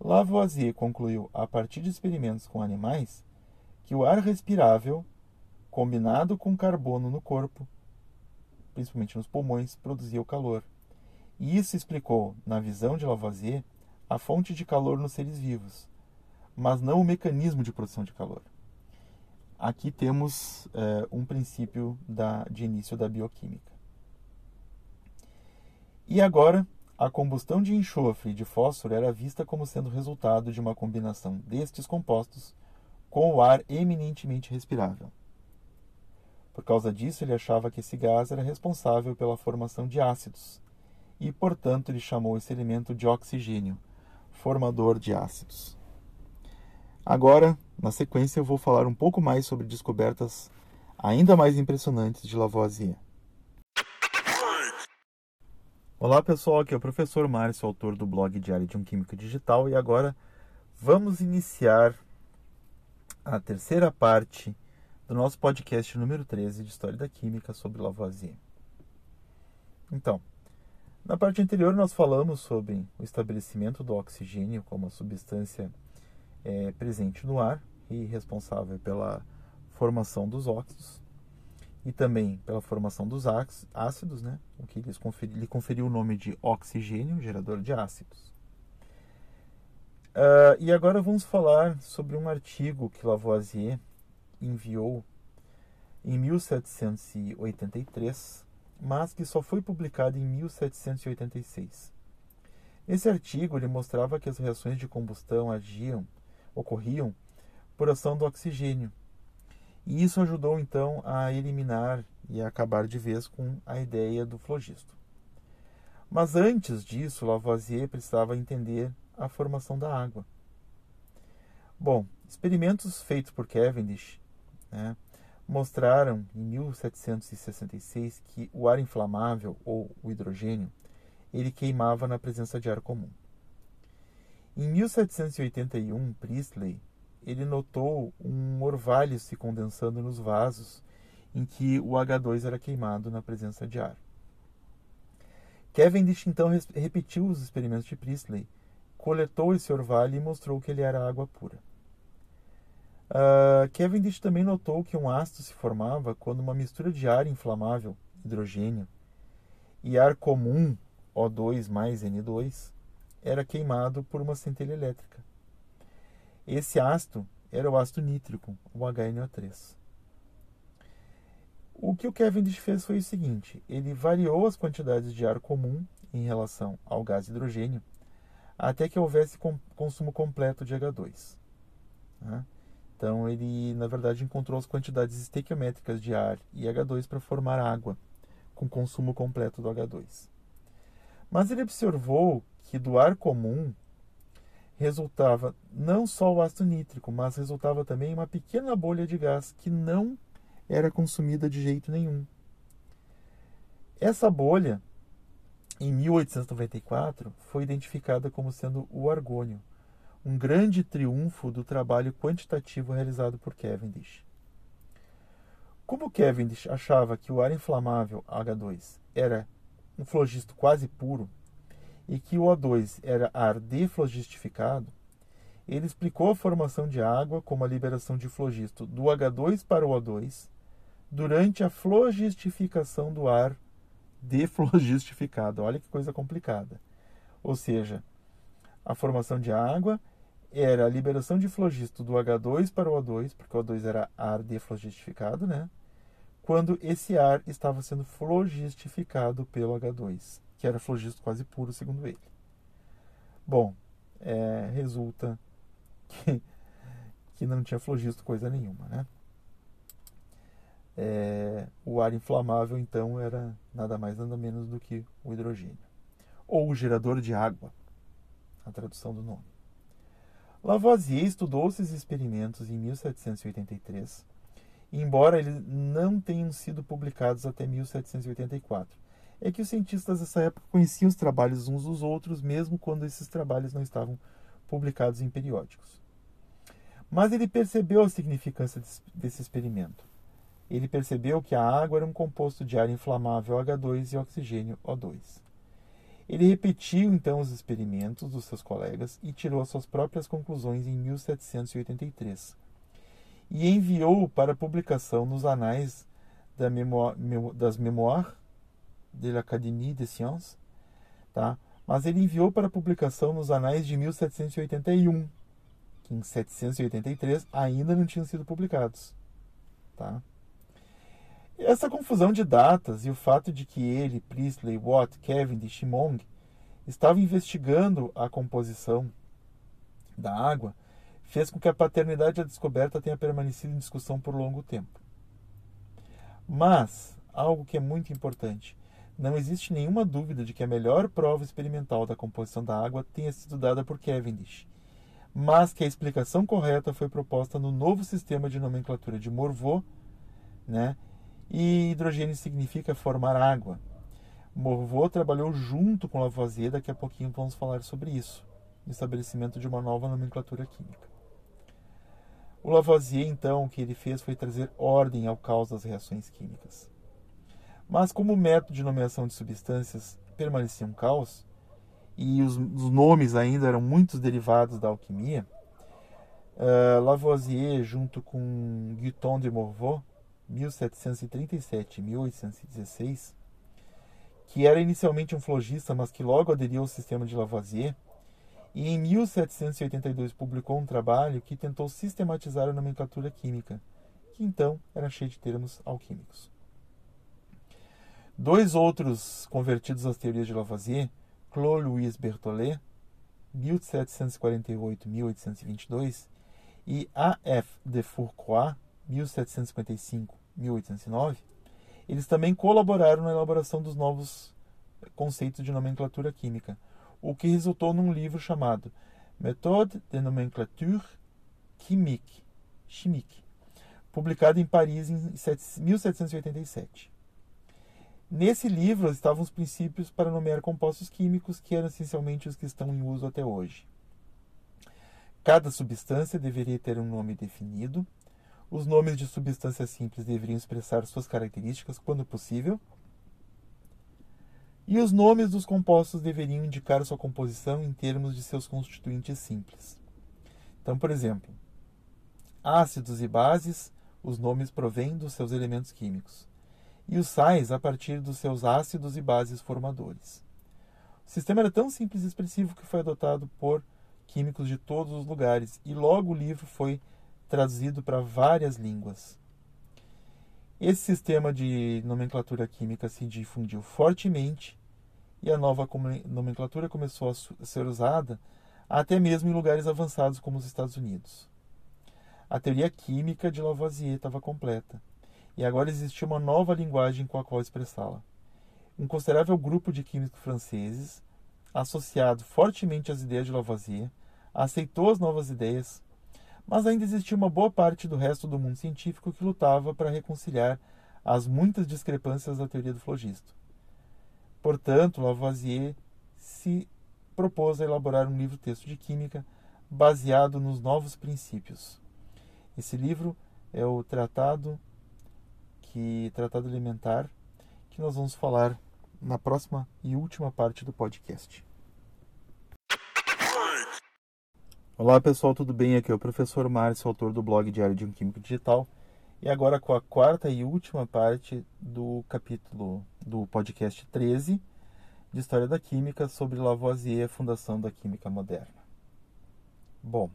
Lavoisier concluiu, a partir de experimentos com animais, que o ar respirável combinado com carbono no corpo, principalmente nos pulmões, produzia o calor. E isso explicou, na visão de Lavoisier, a fonte de calor nos seres vivos, mas não o mecanismo de produção de calor. Aqui temos é, um princípio da, de início da bioquímica. E agora, a combustão de enxofre e de fósforo era vista como sendo resultado de uma combinação destes compostos com o ar eminentemente respirável. Por causa disso, ele achava que esse gás era responsável pela formação de ácidos, e, portanto, ele chamou esse elemento de oxigênio, formador de ácidos. Agora, na sequência, eu vou falar um pouco mais sobre descobertas ainda mais impressionantes de Lavoisier. Olá pessoal, aqui é o professor Márcio, autor do blog Diário de um Químico Digital, e agora vamos iniciar a terceira parte do nosso podcast número 13 de História da Química sobre Lavoisier. Então, na parte anterior nós falamos sobre o estabelecimento do oxigênio como substância é, presente no ar e responsável pela formação dos óxidos e também pela formação dos ácidos, né? o que lhes conferi, lhe conferiu o nome de oxigênio, gerador de ácidos. Uh, e agora vamos falar sobre um artigo que Lavoisier enviou em 1783, mas que só foi publicado em 1786. Nesse artigo, ele mostrava que as reações de combustão agiam, ocorriam por ação do oxigênio. E isso ajudou então a eliminar e a acabar de vez com a ideia do flogisto. Mas antes disso, Lavoisier precisava entender a formação da água. Bom, experimentos feitos por Cavendish né, mostraram em 1766 que o ar inflamável ou o hidrogênio ele queimava na presença de ar comum. Em 1781, Priestley ele notou um orvalho se condensando nos vasos em que o H2 era queimado na presença de ar. Cavendish então repetiu os experimentos de Priestley, coletou esse orvalho e mostrou que ele era água pura. Uh, Cavendish também notou que um ácido se formava quando uma mistura de ar inflamável, hidrogênio, e ar comum, O2 mais N2, era queimado por uma centelha elétrica. Esse ácido era o ácido nítrico, o HNO3. O que o Cavendish fez foi o seguinte: ele variou as quantidades de ar comum em relação ao gás hidrogênio até que houvesse consumo completo de H2. Né? Então ele, na verdade, encontrou as quantidades estequiométricas de ar e H2 para formar água, com consumo completo do H2. Mas ele observou que do ar comum resultava não só o ácido nítrico, mas resultava também uma pequena bolha de gás que não era consumida de jeito nenhum. Essa bolha, em 1894, foi identificada como sendo o argônio, um grande triunfo do trabalho quantitativo realizado por Cavendish. Como Cavendish achava que o ar inflamável H2 era um flogisto quase puro e que o O2 era ar deflogistificado, ele explicou a formação de água como a liberação de flogisto do H2 para o O2 durante a flogistificação do ar deflogistificado. Olha que coisa complicada. Ou seja, a formação de água era a liberação de flogisto do H2 para o O2, porque o O2 era ar deflogistificado, né? Quando esse ar estava sendo flogistificado pelo H2, que era flogisto quase puro, segundo ele. Bom, é, resulta que, que não tinha flogisto coisa nenhuma, né? É, o ar inflamável, então, era nada mais nada menos do que o hidrogênio. Ou o gerador de água, a tradução do nome. Lavoisier estudou esses experimentos em 1783, embora eles não tenham sido publicados até 1784. É que os cientistas dessa época conheciam os trabalhos uns dos outros, mesmo quando esses trabalhos não estavam publicados em periódicos. Mas ele percebeu a significância desse experimento ele percebeu que a água era um composto de ar inflamável H2 e oxigênio O2. Ele repetiu então os experimentos dos seus colegas e tirou as suas próprias conclusões em 1783. E enviou para publicação nos anais da Mémoire, das Mémoires de l'Académie des Sciences, tá? mas ele enviou para publicação nos anais de 1781, que em 783 ainda não tinham sido publicados. Tá? Essa confusão de datas e o fato de que ele, Priestley, Watt, Cavendish e Monge estavam investigando a composição da água fez com que a paternidade e a descoberta tenha permanecido em discussão por longo tempo. Mas, algo que é muito importante, não existe nenhuma dúvida de que a melhor prova experimental da composição da água tenha sido dada por Cavendish, mas que a explicação correta foi proposta no novo sistema de nomenclatura de Morveau, né, e hidrogênio significa formar água. Morveau trabalhou junto com Lavoisier, daqui a pouquinho vamos falar sobre isso, no estabelecimento de uma nova nomenclatura química. O Lavoisier, então, o que ele fez foi trazer ordem ao caos das reações químicas. Mas como o método de nomeação de substâncias permanecia um caos, e os, os nomes ainda eram muitos derivados da alquimia, uh, Lavoisier, junto com Guiton de Morveau, 1737 1816, que era inicialmente um flogista, mas que logo aderiu ao sistema de Lavoisier, e em 1782 publicou um trabalho que tentou sistematizar a nomenclatura química, que então era cheia de termos alquímicos. Dois outros convertidos às teorias de Lavoisier, Claude Louis Berthollet, 1748-1822, e A. F. de Fourcroy, 1755-1809, eles também colaboraram na elaboração dos novos conceitos de nomenclatura química, o que resultou num livro chamado Méthode de nomenclature chimique, chimique publicado em Paris em 1787. Nesse livro estavam os princípios para nomear compostos químicos, que eram essencialmente os que estão em uso até hoje. Cada substância deveria ter um nome definido, os nomes de substâncias simples deveriam expressar suas características quando possível. E os nomes dos compostos deveriam indicar sua composição em termos de seus constituintes simples. Então, por exemplo, ácidos e bases, os nomes provêm dos seus elementos químicos, e os sais a partir dos seus ácidos e bases formadores. O sistema era tão simples e expressivo que foi adotado por químicos de todos os lugares, e logo o livro foi traduzido para várias línguas. Esse sistema de nomenclatura química se difundiu fortemente e a nova nomenclatura começou a ser usada até mesmo em lugares avançados como os Estados Unidos. A teoria química de Lavoisier estava completa, e agora existia uma nova linguagem com a qual expressá-la. Um considerável grupo de químicos franceses, associado fortemente às ideias de Lavoisier, aceitou as novas ideias, mas ainda existia uma boa parte do resto do mundo científico que lutava para reconciliar as muitas discrepâncias da teoria do flogisto. Portanto, Lavoisier se propôs a elaborar um livro-texto de química baseado nos novos princípios. Esse livro é o Tratado que Tratado Elementar, que nós vamos falar na próxima e última parte do podcast. Olá pessoal, tudo bem? Aqui é o professor Márcio, autor do blog Diário de um Químico Digital, e agora com a quarta e última parte do capítulo do podcast 13 de História da Química sobre Lavoisier e a fundação da química moderna. Bom,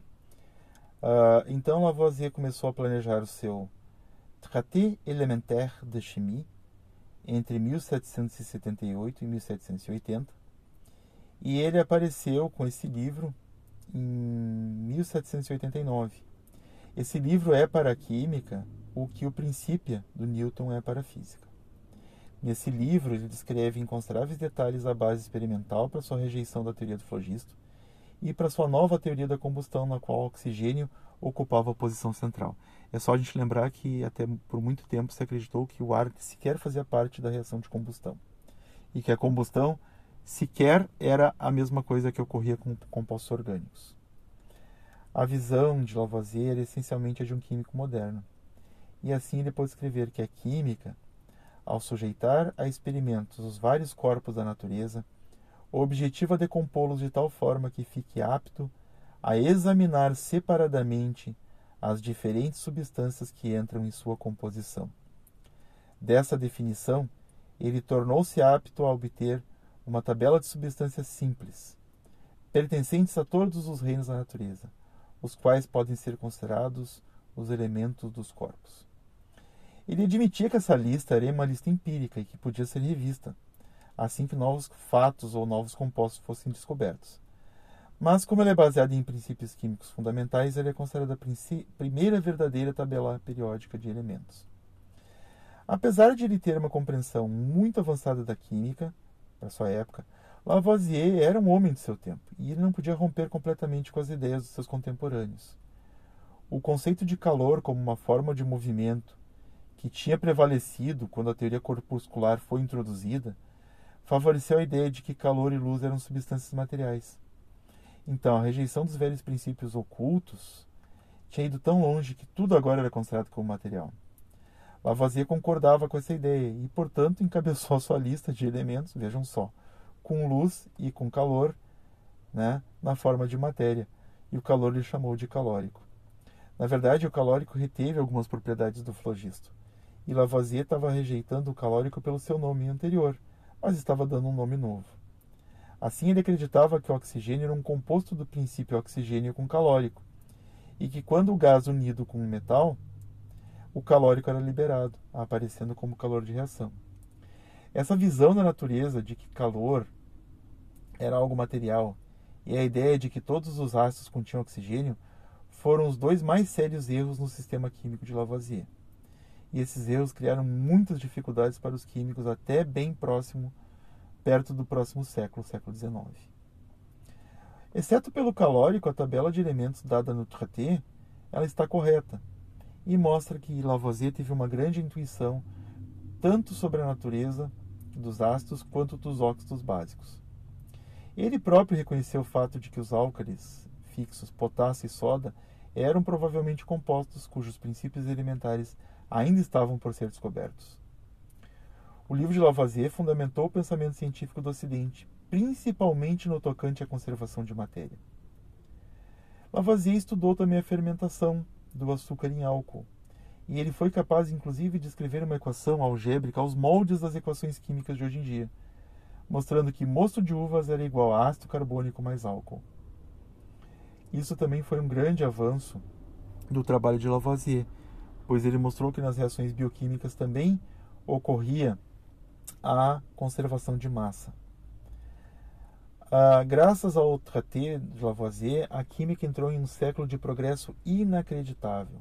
uh, então Lavoisier começou a planejar o seu Traité élémentaire de chimie entre 1778 e 1780, e ele apareceu com esse livro em 1789. Esse livro é para a química o que o Principia do Newton é para a física. Nesse livro, ele descreve em consideráveis detalhes a base experimental para sua rejeição da teoria do flogisto e para sua nova teoria da combustão, na qual o oxigênio ocupava a posição central. É só a gente lembrar que até por muito tempo se acreditou que o ar sequer fazia parte da reação de combustão e que a combustão sequer era a mesma coisa que ocorria com compostos orgânicos. A visão de Lavoisier é essencialmente a de um químico moderno. E assim ele pode escrever que a química, ao sujeitar a experimentos os vários corpos da natureza, o objetivo é decompô-los de tal forma que fique apto a examinar separadamente as diferentes substâncias que entram em sua composição. Dessa definição, ele tornou-se apto a obter uma tabela de substâncias simples, pertencentes a todos os reinos da natureza, os quais podem ser considerados os elementos dos corpos. Ele admitia que essa lista era uma lista empírica e que podia ser revista, assim que novos fatos ou novos compostos fossem descobertos. Mas, como ela é baseada em princípios químicos fundamentais, ela é considerada a primeira verdadeira tabela periódica de elementos. Apesar de ele ter uma compreensão muito avançada da química, para sua época, Lavoisier era um homem de seu tempo e ele não podia romper completamente com as ideias dos seus contemporâneos. O conceito de calor como uma forma de movimento que tinha prevalecido quando a teoria corpuscular foi introduzida favoreceu a ideia de que calor e luz eram substâncias materiais. Então, a rejeição dos velhos princípios ocultos tinha ido tão longe que tudo agora era considerado como material. Lavoisier concordava com essa ideia e, portanto, encabeçou sua lista de elementos, vejam só, com luz e com calor, né, na forma de matéria, e o calor ele chamou de calórico. Na verdade, o calórico reteve algumas propriedades do flogisto, e Lavoisier estava rejeitando o calórico pelo seu nome anterior, mas estava dando um nome novo. Assim, ele acreditava que o oxigênio era um composto do princípio oxigênio com calórico, e que quando o gás unido com um metal o calórico era liberado, aparecendo como calor de reação. Essa visão da natureza de que calor era algo material e a ideia de que todos os ácidos continham oxigênio foram os dois mais sérios erros no sistema químico de Lavoisier. E esses erros criaram muitas dificuldades para os químicos até bem próximo, perto do próximo século, século XIX. Exceto pelo calórico, a tabela de elementos dada no traité, ela está correta, e mostra que Lavoisier teve uma grande intuição tanto sobre a natureza dos ácidos quanto dos óxidos básicos. Ele próprio reconheceu o fato de que os álcalis fixos, potássio e soda, eram provavelmente compostos cujos princípios elementares ainda estavam por ser descobertos. O livro de Lavoisier fundamentou o pensamento científico do Ocidente, principalmente no tocante à conservação de matéria. Lavoisier estudou também a fermentação, do açúcar em álcool. E ele foi capaz, inclusive, de escrever uma equação algébrica aos moldes das equações químicas de hoje em dia, mostrando que mosto de uvas era igual a ácido carbônico mais álcool. Isso também foi um grande avanço do trabalho de Lavoisier, pois ele mostrou que nas reações bioquímicas também ocorria a conservação de massa. Ah, graças ao traité de Lavoisier, a química entrou em um século de progresso inacreditável.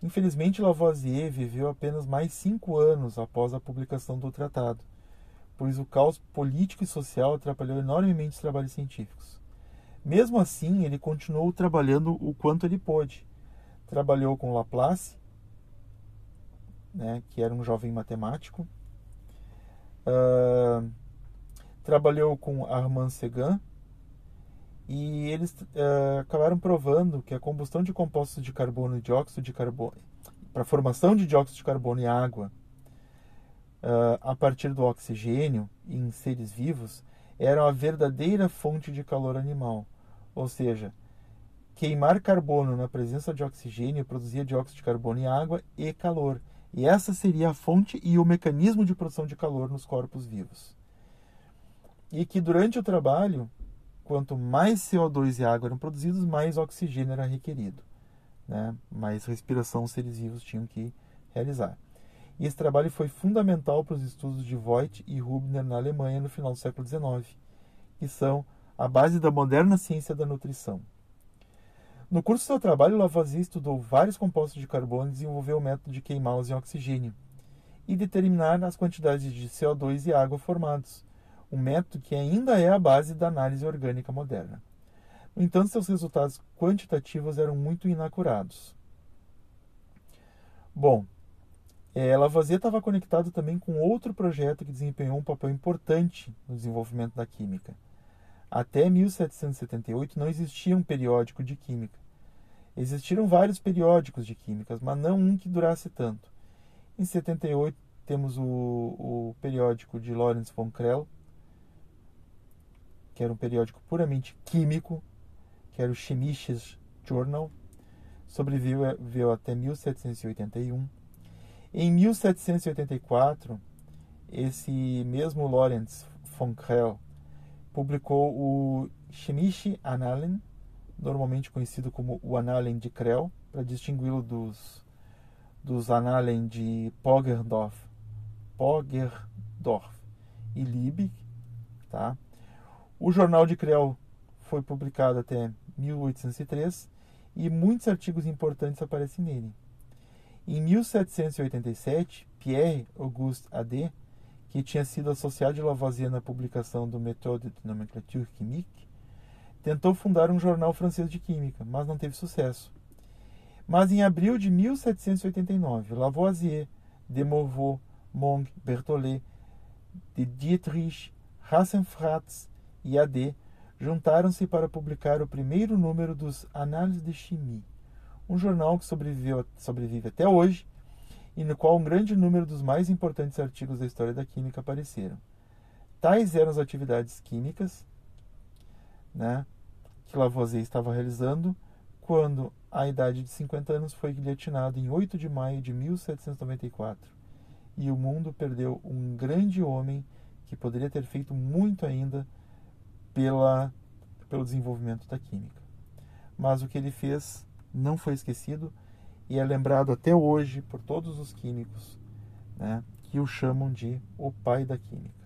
Infelizmente, Lavoisier viveu apenas mais cinco anos após a publicação do tratado, pois o caos político e social atrapalhou enormemente os trabalhos científicos. Mesmo assim, ele continuou trabalhando o quanto ele pôde. Trabalhou com Laplace, né, que era um jovem matemático. Uh, trabalhou com Armand Segin e eles uh, acabaram provando que a combustão de compostos de carbono e dióxido de carbono para a formação de dióxido de carbono e água uh, a partir do oxigênio em seres vivos eram a verdadeira fonte de calor animal, ou seja, queimar carbono na presença de oxigênio produzia dióxido de carbono e água e calor. E essa seria a fonte e o mecanismo de produção de calor nos corpos vivos. E que durante o trabalho, quanto mais CO2 e água eram produzidos, mais oxigênio era requerido. Né? Mais respiração os seres vivos tinham que realizar. E esse trabalho foi fundamental para os estudos de Voigt e Hubner na Alemanha no final do século XIX, que são a base da moderna ciência da nutrição. No curso do seu trabalho, Lavoisier estudou vários compostos de carbono e desenvolveu o método de queimá-los em oxigênio e determinar as quantidades de CO2 e água formados, um método que ainda é a base da análise orgânica moderna. No entanto, seus resultados quantitativos eram muito inacurados. Bom, é, Lavoisier estava conectado também com outro projeto que desempenhou um papel importante no desenvolvimento da química. Até 1778 não existia um periódico de química. Existiram vários periódicos de químicas, mas não um que durasse tanto. Em 78 temos o, o periódico de Lawrence von Krell, que era um periódico puramente químico, que era o Chemisches Journal, sobreviveu até 1781 em 1784, esse mesmo Lorenz von Krell publicou o Chemische Annalen, normalmente conhecido como o Annalen de Krell, para distingui-lo dos, dos Annalen de Poggendorf, Poggendorf e Liebig. Tá? O jornal de Krell foi publicado até 1803 e muitos artigos importantes aparecem nele. Em 1787, Pierre Auguste Ade, que tinha sido associado de Lavoisier na publicação do Méthode de nomenclature chimique, tentou fundar um jornal francês de química, mas não teve sucesso. Mas em abril de 1789, Lavoisier, de Morveau, Monge, Berthollet, de Dietrich, Rassenfratz e Ade juntaram-se para publicar o primeiro número dos Análises de Chimie, um jornal que sobrevive até hoje e no qual um grande número dos mais importantes artigos da história da química apareceram. Tais eram as atividades químicas né, que Lavoisier estava realizando quando, à idade de 50 anos, foi guilhotinado em 8 de maio de 1794. E o mundo perdeu um grande homem que poderia ter feito muito ainda pela, pelo desenvolvimento da química. Mas o que ele fez não foi esquecido e é lembrado até hoje por todos os químicos né, que o chamam de o pai da química.